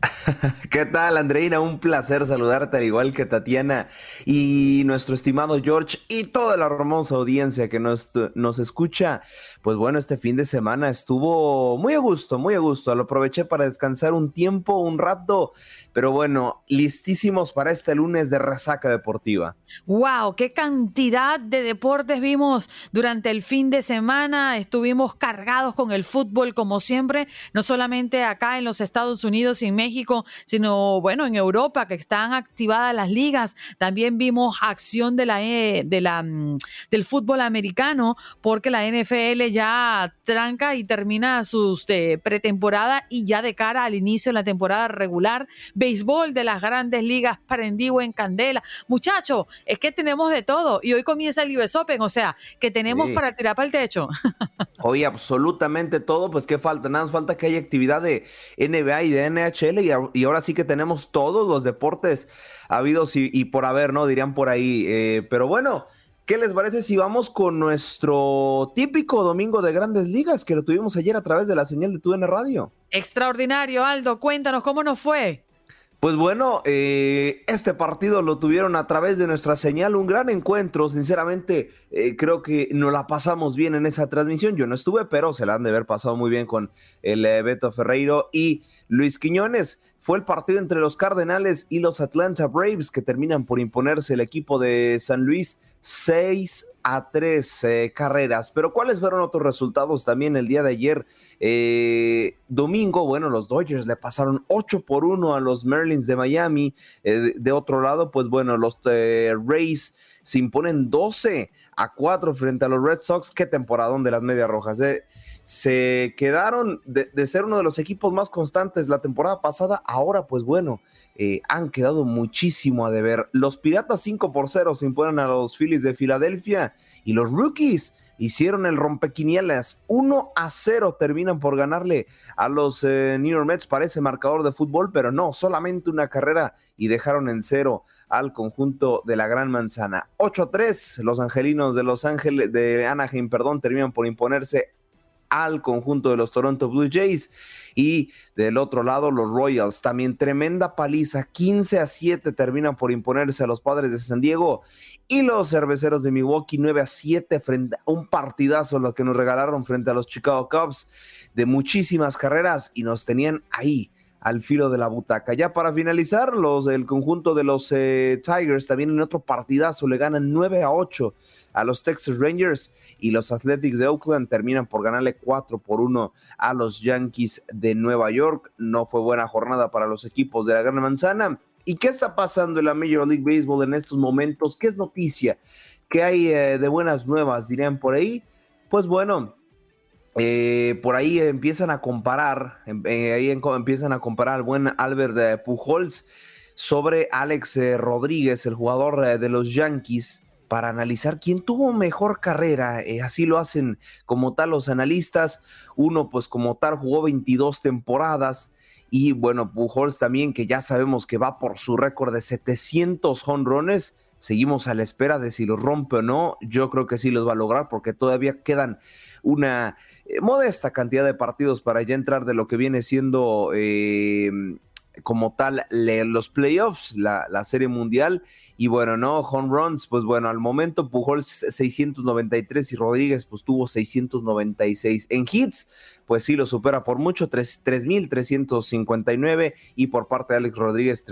¿Qué tal, Andreina? Un placer saludarte, al igual que Tatiana y nuestro estimado George y toda la hermosa audiencia que nos, nos escucha. Pues bueno, este fin de semana estuvo muy a gusto, muy a gusto. Lo aproveché para descansar un tiempo, un rato, pero bueno, listísimos para este lunes de resaca deportiva. ¡Wow! ¡Qué cantidad de deportes vimos durante el fin de semana! Estuvimos cargados con el fútbol, como siempre, no solamente acá en los Estados Unidos y en México, sino bueno, en Europa, que están activadas las ligas. También vimos acción de la, eh, de la, mm, del fútbol americano, porque la NFL ya tranca y termina sus eh, pretemporada y ya de cara al inicio de la temporada regular. Béisbol de las grandes ligas prendido en candela. Muchachos, es que tenemos de todo y hoy comienza el US Open, o sea, que tenemos para tirar para el techo. Hoy absolutamente todo, pues qué falta, nada más falta que haya actividad de NBA y de NHL y, ahora sí que tenemos todos los deportes habidos y, por haber, ¿no? Dirían por ahí. Eh, pero bueno, ¿qué les parece si vamos con nuestro típico domingo de grandes ligas que lo tuvimos ayer a través de la señal de TUN Radio? Extraordinario, Aldo. Cuéntanos cómo nos fue. Pues bueno, eh, este partido lo tuvieron a través de nuestra señal, un gran encuentro, sinceramente eh, creo que nos la pasamos bien en esa transmisión, yo no estuve, pero se la han de haber pasado muy bien con el Beto Ferreiro y Luis Quiñones. Fue el partido entre los Cardenales y los Atlanta Braves que terminan por imponerse el equipo de San Luis 6 a 3 eh, carreras. Pero ¿cuáles fueron otros resultados también el día de ayer? Eh, domingo, bueno, los Dodgers le pasaron 8 por 1 a los Merlins de Miami. Eh, de otro lado, pues bueno, los Rays se imponen 12 a 4 frente a los Red Sox. Qué temporadón de las Medias Rojas. Se quedaron de, ser uno de los equipos más constantes la temporada pasada. Ahora, pues bueno, eh, han quedado muchísimo a deber. Los Piratas 5 por 0 se imponen a los Phillies de Filadelfia y los Rookies hicieron el rompequinielas. 1 a 0 terminan por ganarle a los eh, New York Mets. Parece marcador de fútbol, pero no, solamente una carrera y dejaron en cero al conjunto de la Gran Manzana. 8 a 3, los angelinos de Los Ángeles, de Anaheim, perdón, terminan por imponerse al conjunto de los Toronto Blue Jays. Y del otro lado, los Royals, también tremenda paliza, 15 a 7 terminan por imponerse a los padres de San Diego. Y los cerveceros de Milwaukee, 9 a 7 frente a un partidazo, lo que nos regalaron frente a los Chicago Cubs, de muchísimas carreras y nos tenían ahí al filo de la butaca. Ya para finalizar, los del conjunto de los eh, Tigers también en otro partidazo le ganan 9 a 8 a los Texas Rangers y los Athletics de Oakland terminan por ganarle 4 por 1 a los Yankees de Nueva York. No fue buena jornada para los equipos de la Gran Manzana. ¿Y qué está pasando en la Major League Baseball en estos momentos? ¿Qué es noticia? ¿Qué hay eh, de buenas nuevas, dirían por ahí? Pues bueno, eh, por ahí empiezan a comparar, em, eh, ahí empiezan a comparar al buen Albert Pujols sobre Alex Rodríguez, el jugador de los Yankees, para analizar quién tuvo mejor carrera. Eh, así lo hacen como tal los analistas. Uno, pues como tal, jugó 22 temporadas. Y bueno, Pujols también, que ya sabemos que va por su récord de 700 honrones. Seguimos a la espera de si los rompe o no. Yo creo que sí los va a lograr porque todavía quedan una eh, modesta cantidad de partidos para ya entrar de lo que viene siendo eh, como tal los playoffs, la, serie mundial. Y bueno, no, home runs, pues bueno, al momento Pujol 693 y Rodríguez pues tuvo 696. En hits, pues sí lo supera por mucho, 3.359 y por parte de Alex Rodríguez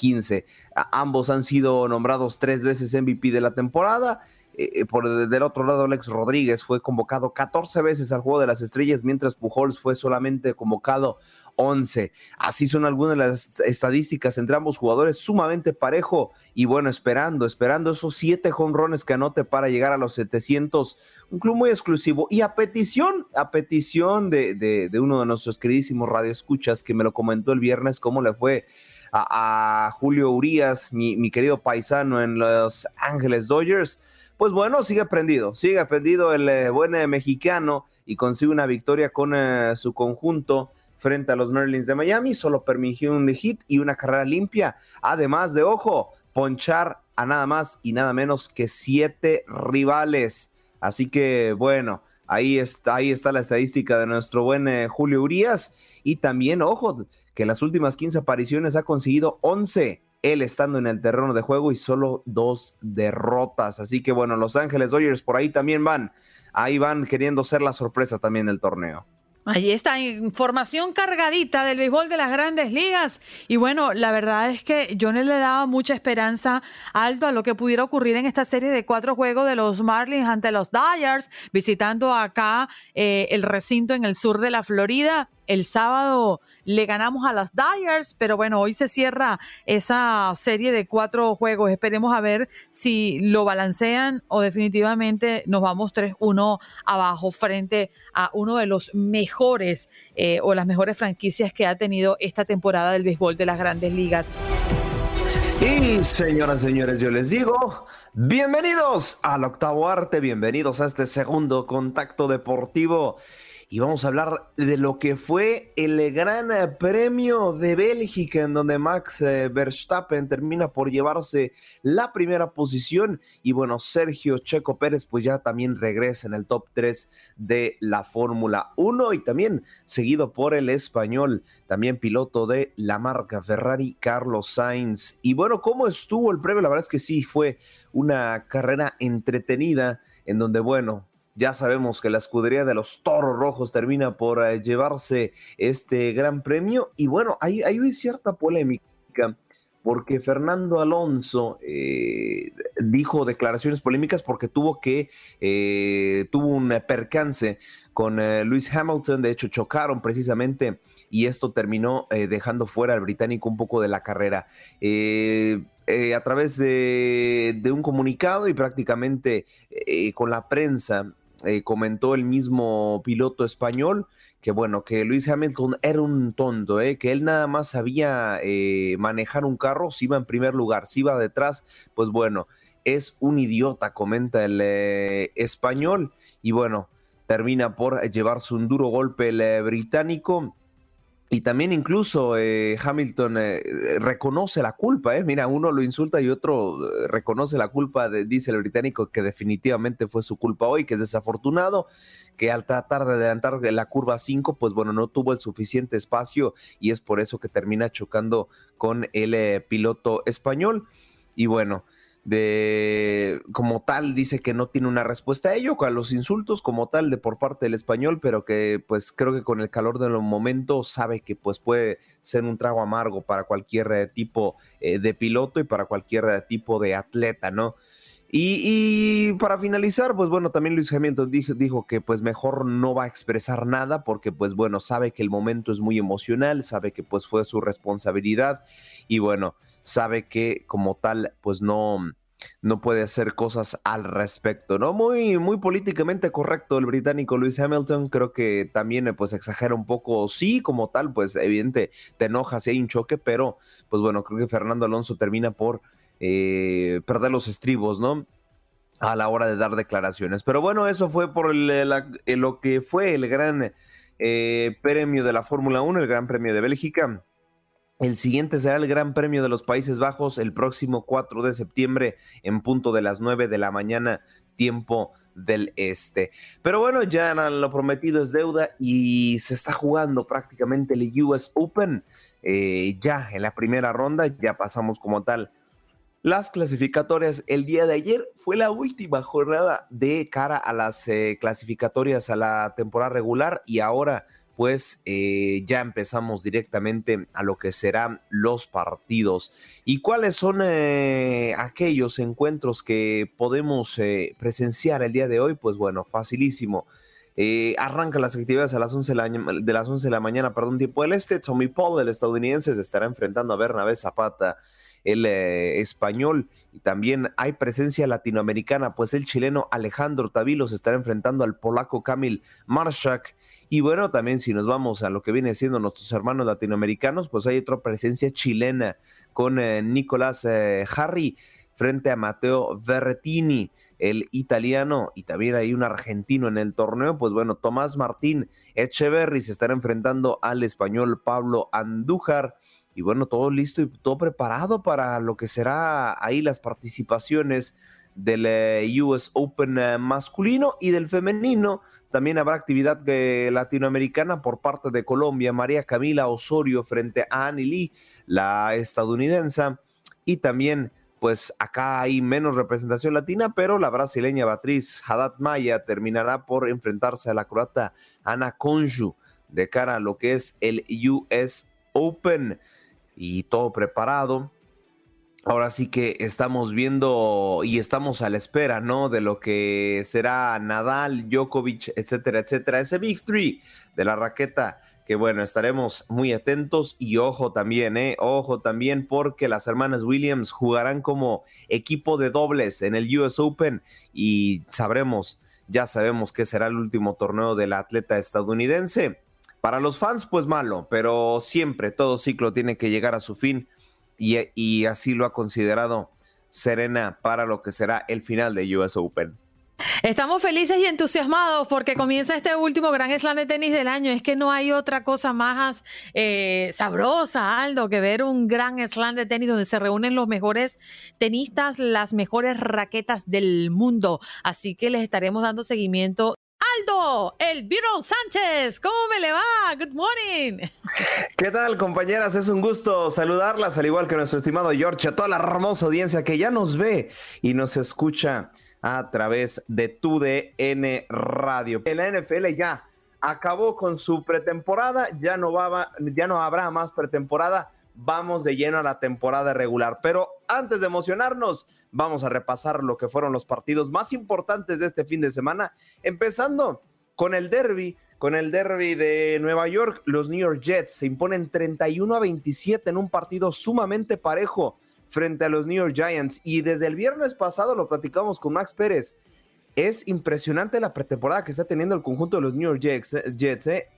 3.115. Ambos han sido nombrados tres veces MVP de la temporada. Eh, por del otro lado, Alex Rodríguez fue convocado 14 veces al Juego de las Estrellas, mientras Pujols fue solamente convocado 11. Así son algunas de las estadísticas entre ambos jugadores, sumamente parejo y bueno, esperando, esperando esos siete jonrones que anote para llegar a los 700. Un club muy exclusivo y a petición, a petición de, de, uno de nuestros queridísimos radioescuchas que me lo comentó el viernes, cómo le fue a, Julio Urias, mi, querido paisano en Los Ángeles Dodgers pues bueno, sigue prendido, sigue prendido el eh, buen eh, mexicano y consigue una victoria con eh, su conjunto frente a los Merlins de Miami, solo permitió un hit y una carrera limpia, además de, ojo, ponchar a nada más y nada menos que siete rivales. Así que bueno, ahí está, ahí está la estadística de nuestro buen Julio Urias. Y también, ojo, que en las últimas 15 apariciones ha conseguido 11, él estando en el terreno de juego y solo dos derrotas. Así que bueno, Los Ángeles Dodgers por ahí también van, ahí van queriendo ser la sorpresa también del torneo. Ahí está, información cargadita del béisbol de las grandes ligas. Y bueno, la verdad es que yo no le daba mucha esperanza alto a lo que pudiera ocurrir en esta serie de cuatro juegos de los Marlins ante los Dyers, visitando acá eh, el recinto en el sur de la Florida. El sábado le ganamos a las Dyers, pero bueno, hoy se cierra esa serie de cuatro juegos. Esperemos a ver si lo balancean o definitivamente nos vamos 3-1 abajo frente a uno de los mejores eh, o las mejores franquicias que ha tenido esta temporada del béisbol de las grandes ligas. Y señoras y señores, yo les digo, bienvenidos al octavo arte, bienvenidos a este segundo contacto deportivo y vamos a hablar de lo que fue el Gran Premio de Bélgica, en donde Max eh, Verstappen termina por llevarse la primera posición. Y bueno, Sergio Checo Pérez, pues ya también regresa en el top 3 de la Fórmula 1 y también seguido por el español, también piloto de la marca Ferrari, Carlos Sainz. Y bueno, ¿cómo estuvo el premio? La verdad es que sí, fue una carrera entretenida en donde, bueno, ya sabemos que la escudería de los Toros Rojos termina por eh, llevarse este gran premio y bueno, hay, hay cierta polémica porque Fernando Alonso eh, dijo declaraciones polémicas porque tuvo que, eh, tuvo un percance con eh, Lewis Hamilton, de hecho chocaron precisamente y esto terminó dejando fuera al británico un poco de la carrera. a través de, un comunicado y prácticamente con la prensa comentó el mismo piloto español que bueno, que Luis Hamilton era un tonto, ¿eh? que él nada más sabía eh, manejar un carro, si iba en primer lugar, si iba detrás, pues bueno, es un idiota, comenta el eh, español, y bueno, termina por llevarse un duro golpe el británico. Y también incluso eh, Hamilton eh, reconoce la culpa, ¿eh? Mira, uno lo insulta y otro eh, reconoce la culpa, de, dice el británico, que definitivamente fue su culpa hoy, que es desafortunado, que al tratar de adelantar la curva 5, pues bueno, no tuvo el suficiente espacio y es por eso que termina chocando con el piloto español. Y bueno, de como tal dice que no tiene una respuesta a ello, a los insultos como tal de por parte del español, pero que pues creo que con el calor de los momentos sabe que pues puede ser un trago amargo para cualquier tipo eh, de piloto y para cualquier tipo de atleta, ¿no? Y, para finalizar, pues bueno, también Luis Hamilton dijo, dijo, que pues mejor no va a expresar nada porque pues bueno, sabe que el momento es muy emocional, sabe que pues fue su responsabilidad y bueno, sabe que como tal, pues no, no puede hacer cosas al respecto, ¿no? Muy, muy políticamente correcto el británico Lewis Hamilton, creo que también pues exagera un poco, sí, como tal, pues evidente, te enojas si hay un choque, pero pues bueno, creo que Fernando Alonso termina por eh, perder los estribos, ¿no? A la hora de dar declaraciones. Pero bueno, eso fue por lo que fue el gran eh, premio de la Fórmula 1, el Gran Premio de Bélgica. El siguiente será el Gran Premio de los Países Bajos el próximo 4 de septiembre en punto de las 9 de la mañana, tiempo del este. Pero bueno, ya lo prometido es deuda y se está jugando prácticamente el US Open. Eh, ya en la primera ronda, ya pasamos como tal las clasificatorias. El día de ayer fue la última jornada de cara a las eh, clasificatorias a la temporada regular y ahora pues ya empezamos directamente a lo que serán los partidos. ¿Y cuáles son eh, aquellos encuentros que podemos eh, presenciar el día de hoy? Pues bueno, facilísimo. arranca las actividades a las 11 de la, las 11 de la mañana, perdón, tiempo del este. Tommy Paul, el estadounidense, se estará enfrentando a Bernabé Zapata, el español. Y también hay presencia latinoamericana, pues el chileno Alejandro Tavilo se estará enfrentando al polaco Kamil Marshak. Y bueno, también si nos vamos a lo que viene siendo nuestros hermanos latinoamericanos, pues hay otra presencia chilena con eh, Nicolás eh, Harry frente a Mateo Berretini, el italiano, y también hay un argentino en el torneo, pues bueno, Tomás Martín Echeverry se estará enfrentando al español Pablo Andújar. Y bueno, todo listo y todo preparado para lo que será ahí las participaciones del eh, US Open masculino y del femenino. También habrá actividad latinoamericana por parte de Colombia, María Camila Osorio frente a Annie Lee, la estadounidense, y también pues acá hay menos representación latina, pero la brasileña Beatriz Haddad Maya terminará por enfrentarse a la croata Ana Conju de cara a lo que es el US Open. Y todo preparado Ahora sí que estamos viendo y estamos a la espera, ¿no? De lo que será Nadal, Djokovic, etcétera, etcétera. Ese Big Three de la raqueta, que bueno, estaremos muy atentos y ojo también, ¿eh? Ojo también porque las hermanas Williams jugarán como equipo de dobles en el US Open y sabremos, ya sabemos que será el último torneo del atleta estadounidense. Para los fans, pues malo, pero siempre todo ciclo tiene que llegar a su fin y, así lo ha considerado Serena para lo que será el final de US Open. Estamos felices y entusiasmados porque comienza este último gran slam de tenis del año. Es que no hay otra cosa más eh, sabrosa, Aldo, que ver un gran slam de tenis donde se reúnen los mejores tenistas, las mejores raquetas del mundo. Así que les estaremos dando seguimiento Aldo, el Beatle Sánchez. ¿Cómo me le va? Good morning. ¿Qué tal, compañeras? Es un gusto saludarlas, al igual que nuestro estimado George, a toda la hermosa audiencia que ya nos ve y nos escucha a través de TUDN Radio. La NFL ya acabó con su pretemporada, ya no, va, ya no habrá más pretemporada vamos de lleno a la temporada regular. Pero antes de emocionarnos, vamos a repasar lo que fueron los partidos más importantes de este fin de semana, empezando con el derby. Con el derby de Nueva York, los New York Jets se imponen 31 a 27 en un partido sumamente parejo frente a los New York Giants. Y desde el viernes pasado lo platicamos con Max Pérez. Es impresionante la pretemporada que está teniendo el conjunto de los New York Jets. ¿eh?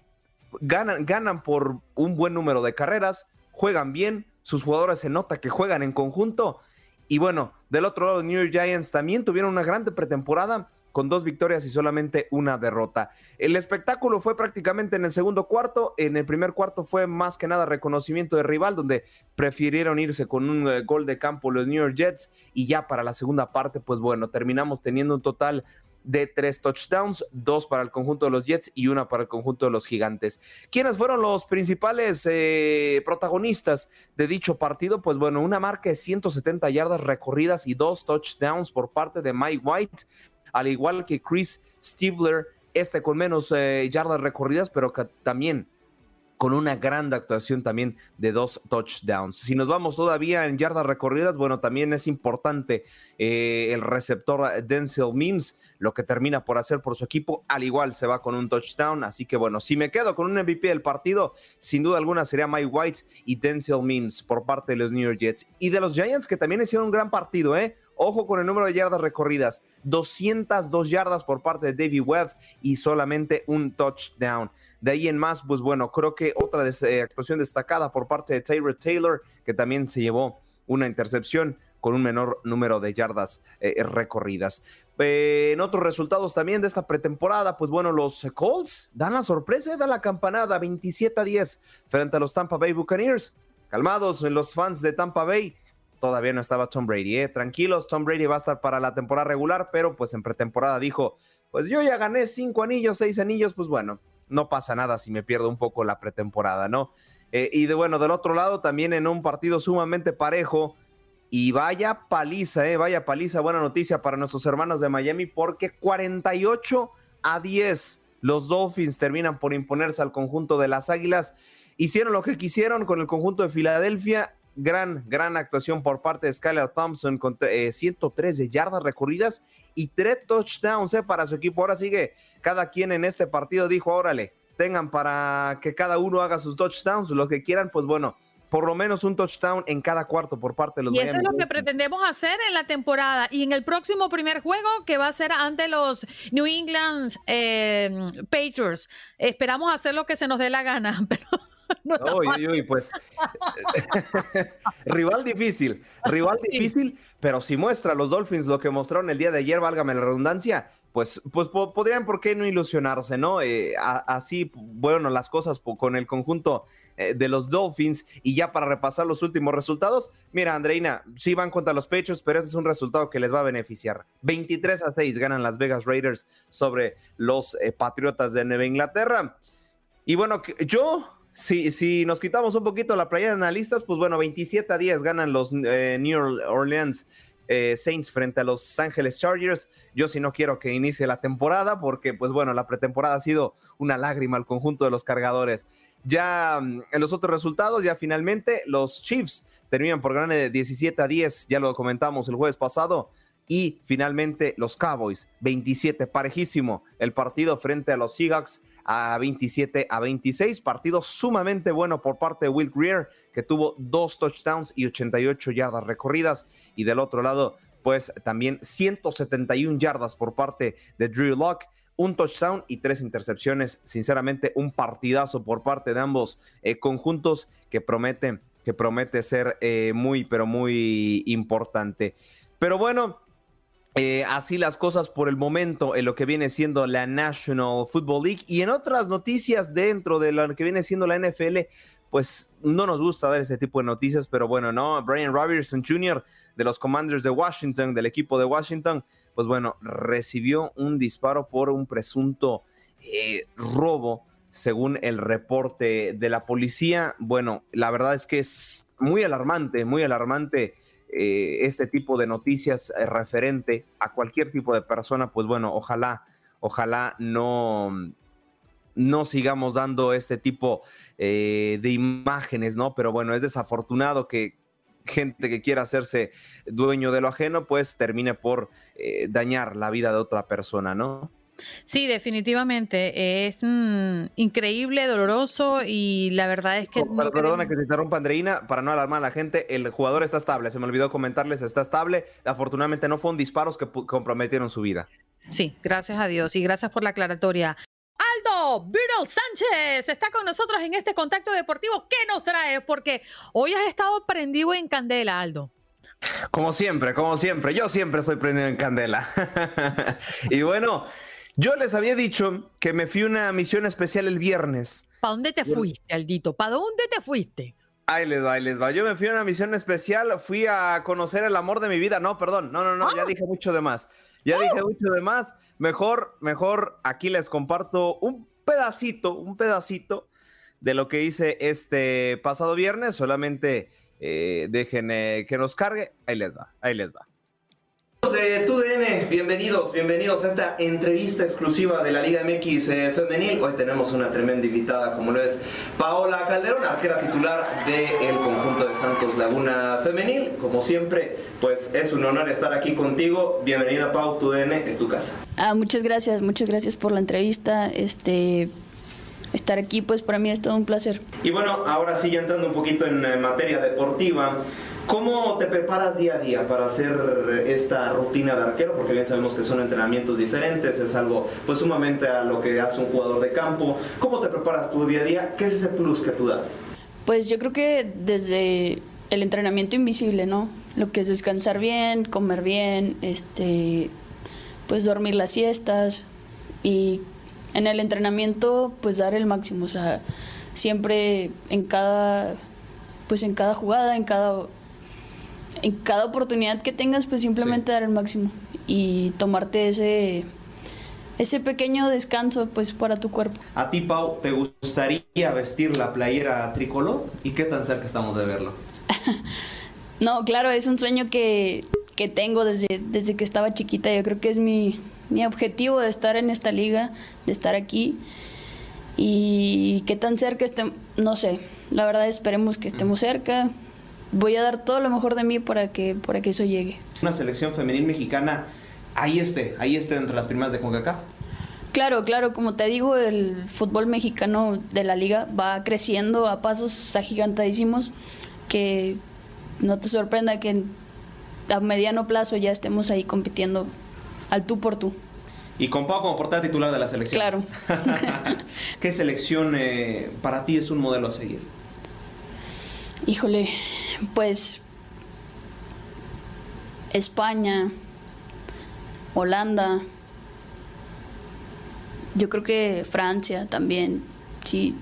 Ganan, ganan por un buen número de carreras, juegan bien, sus jugadores se nota que juegan en conjunto. Y bueno, del otro lado, New York Giants también tuvieron una grande pretemporada con dos victorias y solamente una derrota. El espectáculo fue prácticamente en el segundo cuarto, en el primer cuarto fue más que nada reconocimiento de rival, donde prefirieron irse con un eh, gol de campo los New York Jets y ya para la segunda parte, pues bueno, terminamos teniendo un total de tres touchdowns, dos para el conjunto de los Jets y una para el conjunto de los Gigantes. ¿Quiénes fueron los principales eh, protagonistas de dicho partido? Pues bueno, una marca de 170 yardas recorridas y dos touchdowns por parte de Mike White, al igual que Chris Stivler, este con menos eh, yardas recorridas, pero que también con una gran actuación también de dos touchdowns. Si nos vamos todavía en yardas recorridas, bueno, también es importante eh, el receptor Denzel Mims, lo que termina por hacer por su equipo, al igual se va con un touchdown, así que bueno, si me quedo con un MVP del partido, sin duda alguna sería Mike White y Denzel Mims por parte de los New York Jets y de los Giants que también hicieron un gran partido, ¿eh? Ojo con el número de yardas recorridas, 202 yardas por parte de David Webb y solamente un touchdown. De ahí en más, pues bueno, creo que otra eh, actuación destacada por parte de Taylor Taylor, que también se llevó una intercepción con un menor número de yardas eh, recorridas. en otros resultados también de esta pretemporada, pues bueno, los Colts dan la sorpresa, dan la campanada 27 a 10 frente a los Tampa Bay Buccaneers. Calmados los fans de Tampa Bay, todavía no estaba Tom Brady. ¿eh? Tranquilos, Tom Brady va a estar para la temporada regular, pero pues en pretemporada dijo, pues yo ya gané cinco anillos, seis anillos, pues bueno, no pasa nada si me pierdo un poco la pretemporada, ¿no? Eh, y de bueno, del otro lado, también en un partido sumamente parejo, y vaya paliza, ¿eh? Vaya paliza, buena noticia para nuestros hermanos de Miami, porque 48 a 10 los Dolphins terminan por imponerse al conjunto de las Águilas. Hicieron lo que quisieron con el conjunto de Filadelfia gran, gran actuación por parte de Skylar Thompson con 103 eh, de yardas recorridas y tres touchdowns eh, para su equipo. Ahora sigue cada quien en este partido, dijo, órale, tengan para que cada uno haga sus touchdowns, lo que quieran, pues bueno, por lo menos un touchdown en cada cuarto por parte de los Y eso es lo que pretendemos hacer en la temporada y en el próximo primer juego que va a ser ante los New England eh, Patriots. Esperamos hacer lo que se nos dé la gana, pero pues rival difícil, rival difícil, pero si muestra los Dolphins lo que mostraron el día de ayer, válgame la redundancia, pues, pues podrían, ¿por qué no ilusionarse, no? Eh, así, bueno, las cosas con el conjunto eh, de los Dolphins y ya para repasar los últimos resultados, mira, Andreina, sí van contra los pechos, pero este es un resultado que les va a beneficiar. 23 a 6 ganan las Vegas Raiders sobre los eh, Patriotas de Nueva Inglaterra. Y bueno, yo si, nos quitamos un poquito la playa de analistas, pues bueno, 27 a 10 ganan los eh, New Orleans eh, Saints frente a los Ángeles Chargers. Yo sí no quiero que inicie la temporada porque, pues bueno, la pretemporada ha sido una lágrima al conjunto de los cargadores. Ya mm, en los otros resultados, ya finalmente los Chiefs terminan por ganar de 17 a 10, ya lo comentamos el jueves pasado. Y finalmente los Cowboys, 27, parejísimo el partido frente a los Seahawks a 27 a 26. Partido sumamente bueno por parte de Will Greer, que tuvo dos touchdowns y 88 yardas recorridas. Y del otro lado, pues también 171 yardas por parte de Drew Locke. Un touchdown y tres intercepciones. Sinceramente, un partidazo por parte de ambos eh, conjuntos que promete, que promete ser eh, muy, pero muy importante. Pero bueno, eh, así las cosas por el momento en lo que viene siendo la National Football League y en otras noticias dentro de lo que viene siendo la NFL, pues no nos gusta dar este tipo de noticias, pero bueno, no, Brian Robertson Jr. de los Commanders de Washington, del equipo de Washington, pues bueno, recibió un disparo por un presunto eh, robo, según el reporte de la policía. Bueno, la verdad es que es muy alarmante, muy alarmante eh, este tipo de noticias eh, referente a cualquier tipo de persona, pues bueno, ojalá, ojalá no, no sigamos dando este tipo eh, de imágenes, ¿no? Pero bueno, es desafortunado que gente que quiera hacerse dueño de lo ajeno, pues termine por eh, dañar la vida de otra persona, ¿no? Sí, definitivamente. Es mm, increíble, doloroso y la verdad es que... Oh, no perdona que te interrumpa, Andreina, para no alarmar a la gente, el jugador está estable, se me olvidó comentarles, está estable. Afortunadamente no fueron disparos que comprometieron su vida. Sí, gracias a Dios y gracias por la aclaratoria. Aldo Beetle Sánchez está con nosotros en este contacto deportivo. ¿Qué nos trae? Porque hoy has estado prendido en candela, Aldo. Como siempre, como siempre, yo siempre estoy prendido en candela. y bueno, yo les había dicho que me fui una misión especial el viernes. ¿Para dónde te fuiste, Aldito? ¿Para dónde te fuiste? Ahí les va, ahí les va. Yo me fui a una misión especial, fui a conocer el amor de mi vida. No, perdón, no, no, no, ya dije mucho de más. Ya dije mucho de más. Mejor, mejor, aquí les comparto un pedacito, un pedacito de lo que hice este pasado viernes. Solamente eh, dejen eh, que nos cargue. Ahí les va, ahí les va. De TUDN, bienvenidos, bienvenidos a esta entrevista exclusiva de la Liga MX eh, Femenil. Hoy tenemos una tremenda invitada como lo es Paola Calderón, arquera titular del conjunto de Santos Laguna Femenil. Como siempre, pues es un honor estar aquí contigo. Bienvenida Pau, TUDN es tu casa. Ah, muchas gracias, muchas gracias por la entrevista. Este, estar aquí, pues para mí es todo un placer. Y bueno, ahora sí, ya entrando un poquito en eh, materia deportiva, ¿cómo te preparas día a día para hacer esta rutina de arquero? Porque bien sabemos que son entrenamientos diferentes, es algo pues sumamente a lo que hace un jugador de campo. ¿Cómo te preparas tu día a día? ¿Qué es ese plus que tú das? Pues yo creo que desde el entrenamiento invisible, ¿no? Lo que es descansar bien, comer bien, este, pues dormir las siestas y en el entrenamiento pues dar el máximo, o sea, siempre en cada, pues en cada jugada, en cada, en cada oportunidad que tengas, pues simplemente dar el máximo y tomarte ese, ese pequeño descanso pues para tu cuerpo. ¿A ti, Pau, te gustaría vestir la playera tricolor? ¿Y qué tan cerca estamos de verlo? No, claro, es un sueño que, que tengo desde, desde que estaba chiquita. Yo creo que es mi, mi objetivo de estar en esta liga, de estar aquí. Y qué tan cerca estemos, no sé. La verdad esperemos que estemos cerca. Voy a dar todo lo mejor de mí para que, para que eso llegue. Una selección femenil mexicana, ahí esté, ahí esté entre las primeras de CONCACAF. Claro, claro, como te digo, el fútbol mexicano de la liga va creciendo a pasos agigantadísimos que no te sorprenda que a mediano plazo ya estemos ahí compitiendo al tú por tú. Y con Pau como portada titular de la selección. Claro. ¿Qué selección eh, para ti es un modelo a seguir? Híjole, pues España, Holanda, yo creo que Francia también, sí,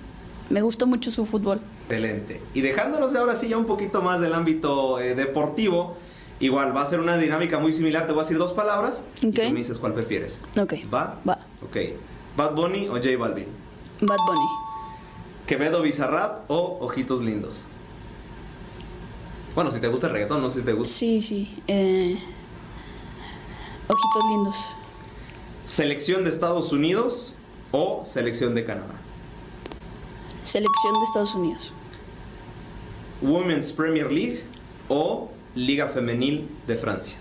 me gusta mucho su fútbol. Excelente. Y dejándonos ahora sí ya un poquito más del ámbito eh, deportivo, igual va a ser una dinámica muy similar. Te voy a decir dos palabras y Ok. tú me dices cuál prefieres. Ok, ¿Va? va, Ok. ¿Bad Bunny o J Balvin? Bad Bunny, ¿Quevedo Bizarrap o Ojitos Lindos? Bueno, si te gusta el reggaetón, no sé si te gusta. sí, sí, eh, ojitos lindos, ¿Selección de Estados Unidos o selección de Canadá? selección de Estados Unidos, Women's Premier League o Liga Femenil de Francia.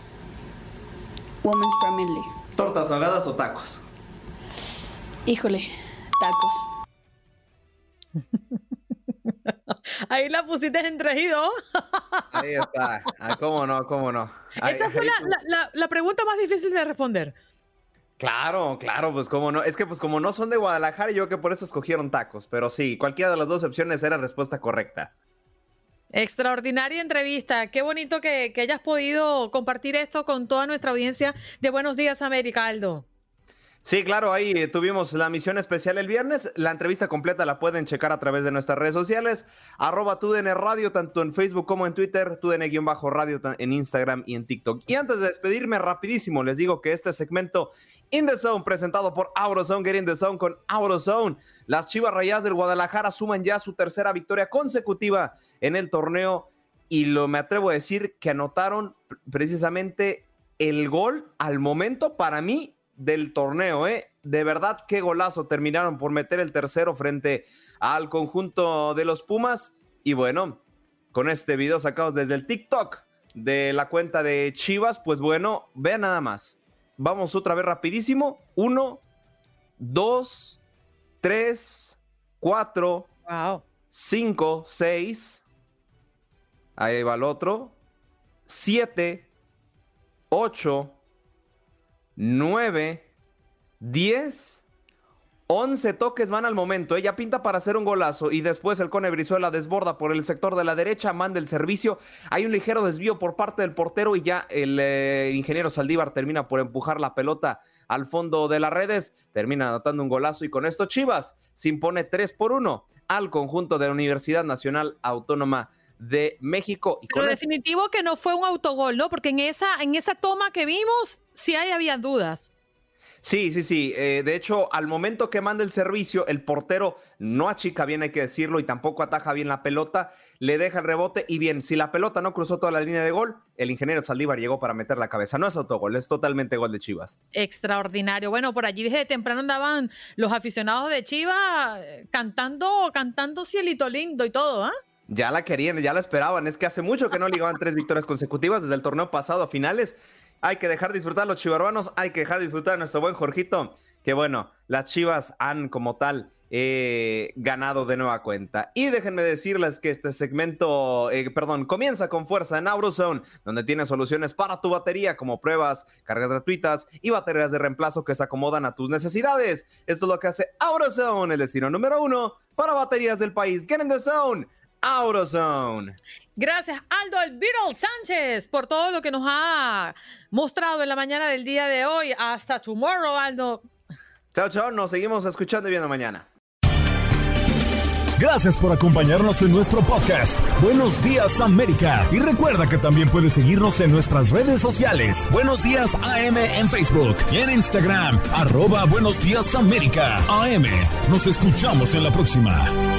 Women's Premier League. ¿Tortas ahogadas o tacos? Híjole, tacos. Ahí la pusiste entregido. Ahí está. Ah, ¿Cómo no? ¿Cómo no? Esa fue la- la- la pregunta más difícil de responder. Claro, claro, pues cómo no. Es que pues como no son de Guadalajara, yo creo que por eso escogieron tacos. Pero sí, cualquiera de las dos opciones era respuesta correcta. Extraordinaria entrevista. Qué bonito que, que hayas podido compartir esto con toda nuestra audiencia de Buenos Días América, Aldo. Sí, claro, ahí eh, tuvimos la misión especial el viernes. La entrevista completa la pueden checar a través de nuestras redes sociales. Arroba TUDN Radio, tanto en Facebook como en Twitter. TUDN-radio en Instagram y en TikTok. Y antes de despedirme rapidísimo, les digo que este segmento In The Zone, presentado por AutoZone, Get In The Zone con AutoZone. Las Chivas Rayadas del Guadalajara suman ya su tercera victoria consecutiva en el torneo. Y lo me atrevo a decir que anotaron pr- precisamente el gol al momento para mí del torneo, ¿eh? De verdad, qué golazo. Terminaron por meter el tercero frente al conjunto de los Pumas. Y bueno, con este video sacado desde el TikTok de la cuenta de Chivas, pues bueno, vean nada más. Vamos otra vez rapidísimo. Uno, dos, tres, cuatro, cinco, seis. Ahí va el otro. Siete, ocho, nueve, diez 11 toques van al momento. Ella pinta para hacer un golazo y después el Cone Brizuela desborda por el sector de la derecha, manda el servicio. Hay un ligero desvío por parte del portero y ya el eh, ingeniero Saldívar termina por empujar la pelota al fondo de las redes. Termina anotando un golazo y con esto Chivas se impone 3 por 1 al conjunto de la Universidad Nacional Autónoma de México. Y Pero definitivo que no fue un autogol, ¿no? Porque en esa, en esa toma que vimos sí hay, había dudas. Sí, sí, sí. Eh, de hecho, al momento que manda el servicio, el portero no achica bien, hay que decirlo, y tampoco ataja bien la pelota, le deja el rebote y bien, si la pelota no cruzó toda la línea de gol, el ingeniero Saldívar llegó para meter la cabeza. No es autogol, es totalmente gol de Chivas. Extraordinario. Bueno, por allí desde temprano andaban los aficionados de Chivas eh, cantando, cantando cielito lindo y todo, ¿ah? Ya la querían, ya la esperaban. Es que hace mucho que no ligaban tres victorias consecutivas desde el torneo pasado a finales. Hay que dejar disfrutar a los chivarbanos, hay que dejar disfrutar a nuestro buen Jorgito, que bueno, las chivas han como tal eh, ganado de nueva cuenta. Y déjenme decirles que este segmento, eh, perdón, comienza con fuerza en AutoZone, donde tiene soluciones para tu batería, como pruebas, cargas gratuitas y baterías de reemplazo que se acomodan a tus necesidades. Esto es lo que hace AutoZone, el destino número uno para baterías del país. Get in the zone. AutoZone. Gracias, Aldo El Beetle Sánchez, por todo lo que nos ha mostrado en la mañana del día de hoy. Hasta tomorrow, Aldo. Chao, chao. Nos seguimos escuchando y viendo mañana. Gracias por acompañarnos en nuestro podcast. Buenos días, América. Y recuerda que también puedes seguirnos en nuestras redes sociales. Buenos días, AM en Facebook y en Instagram. Arroba Buenos días, América. AM. Nos escuchamos en la próxima.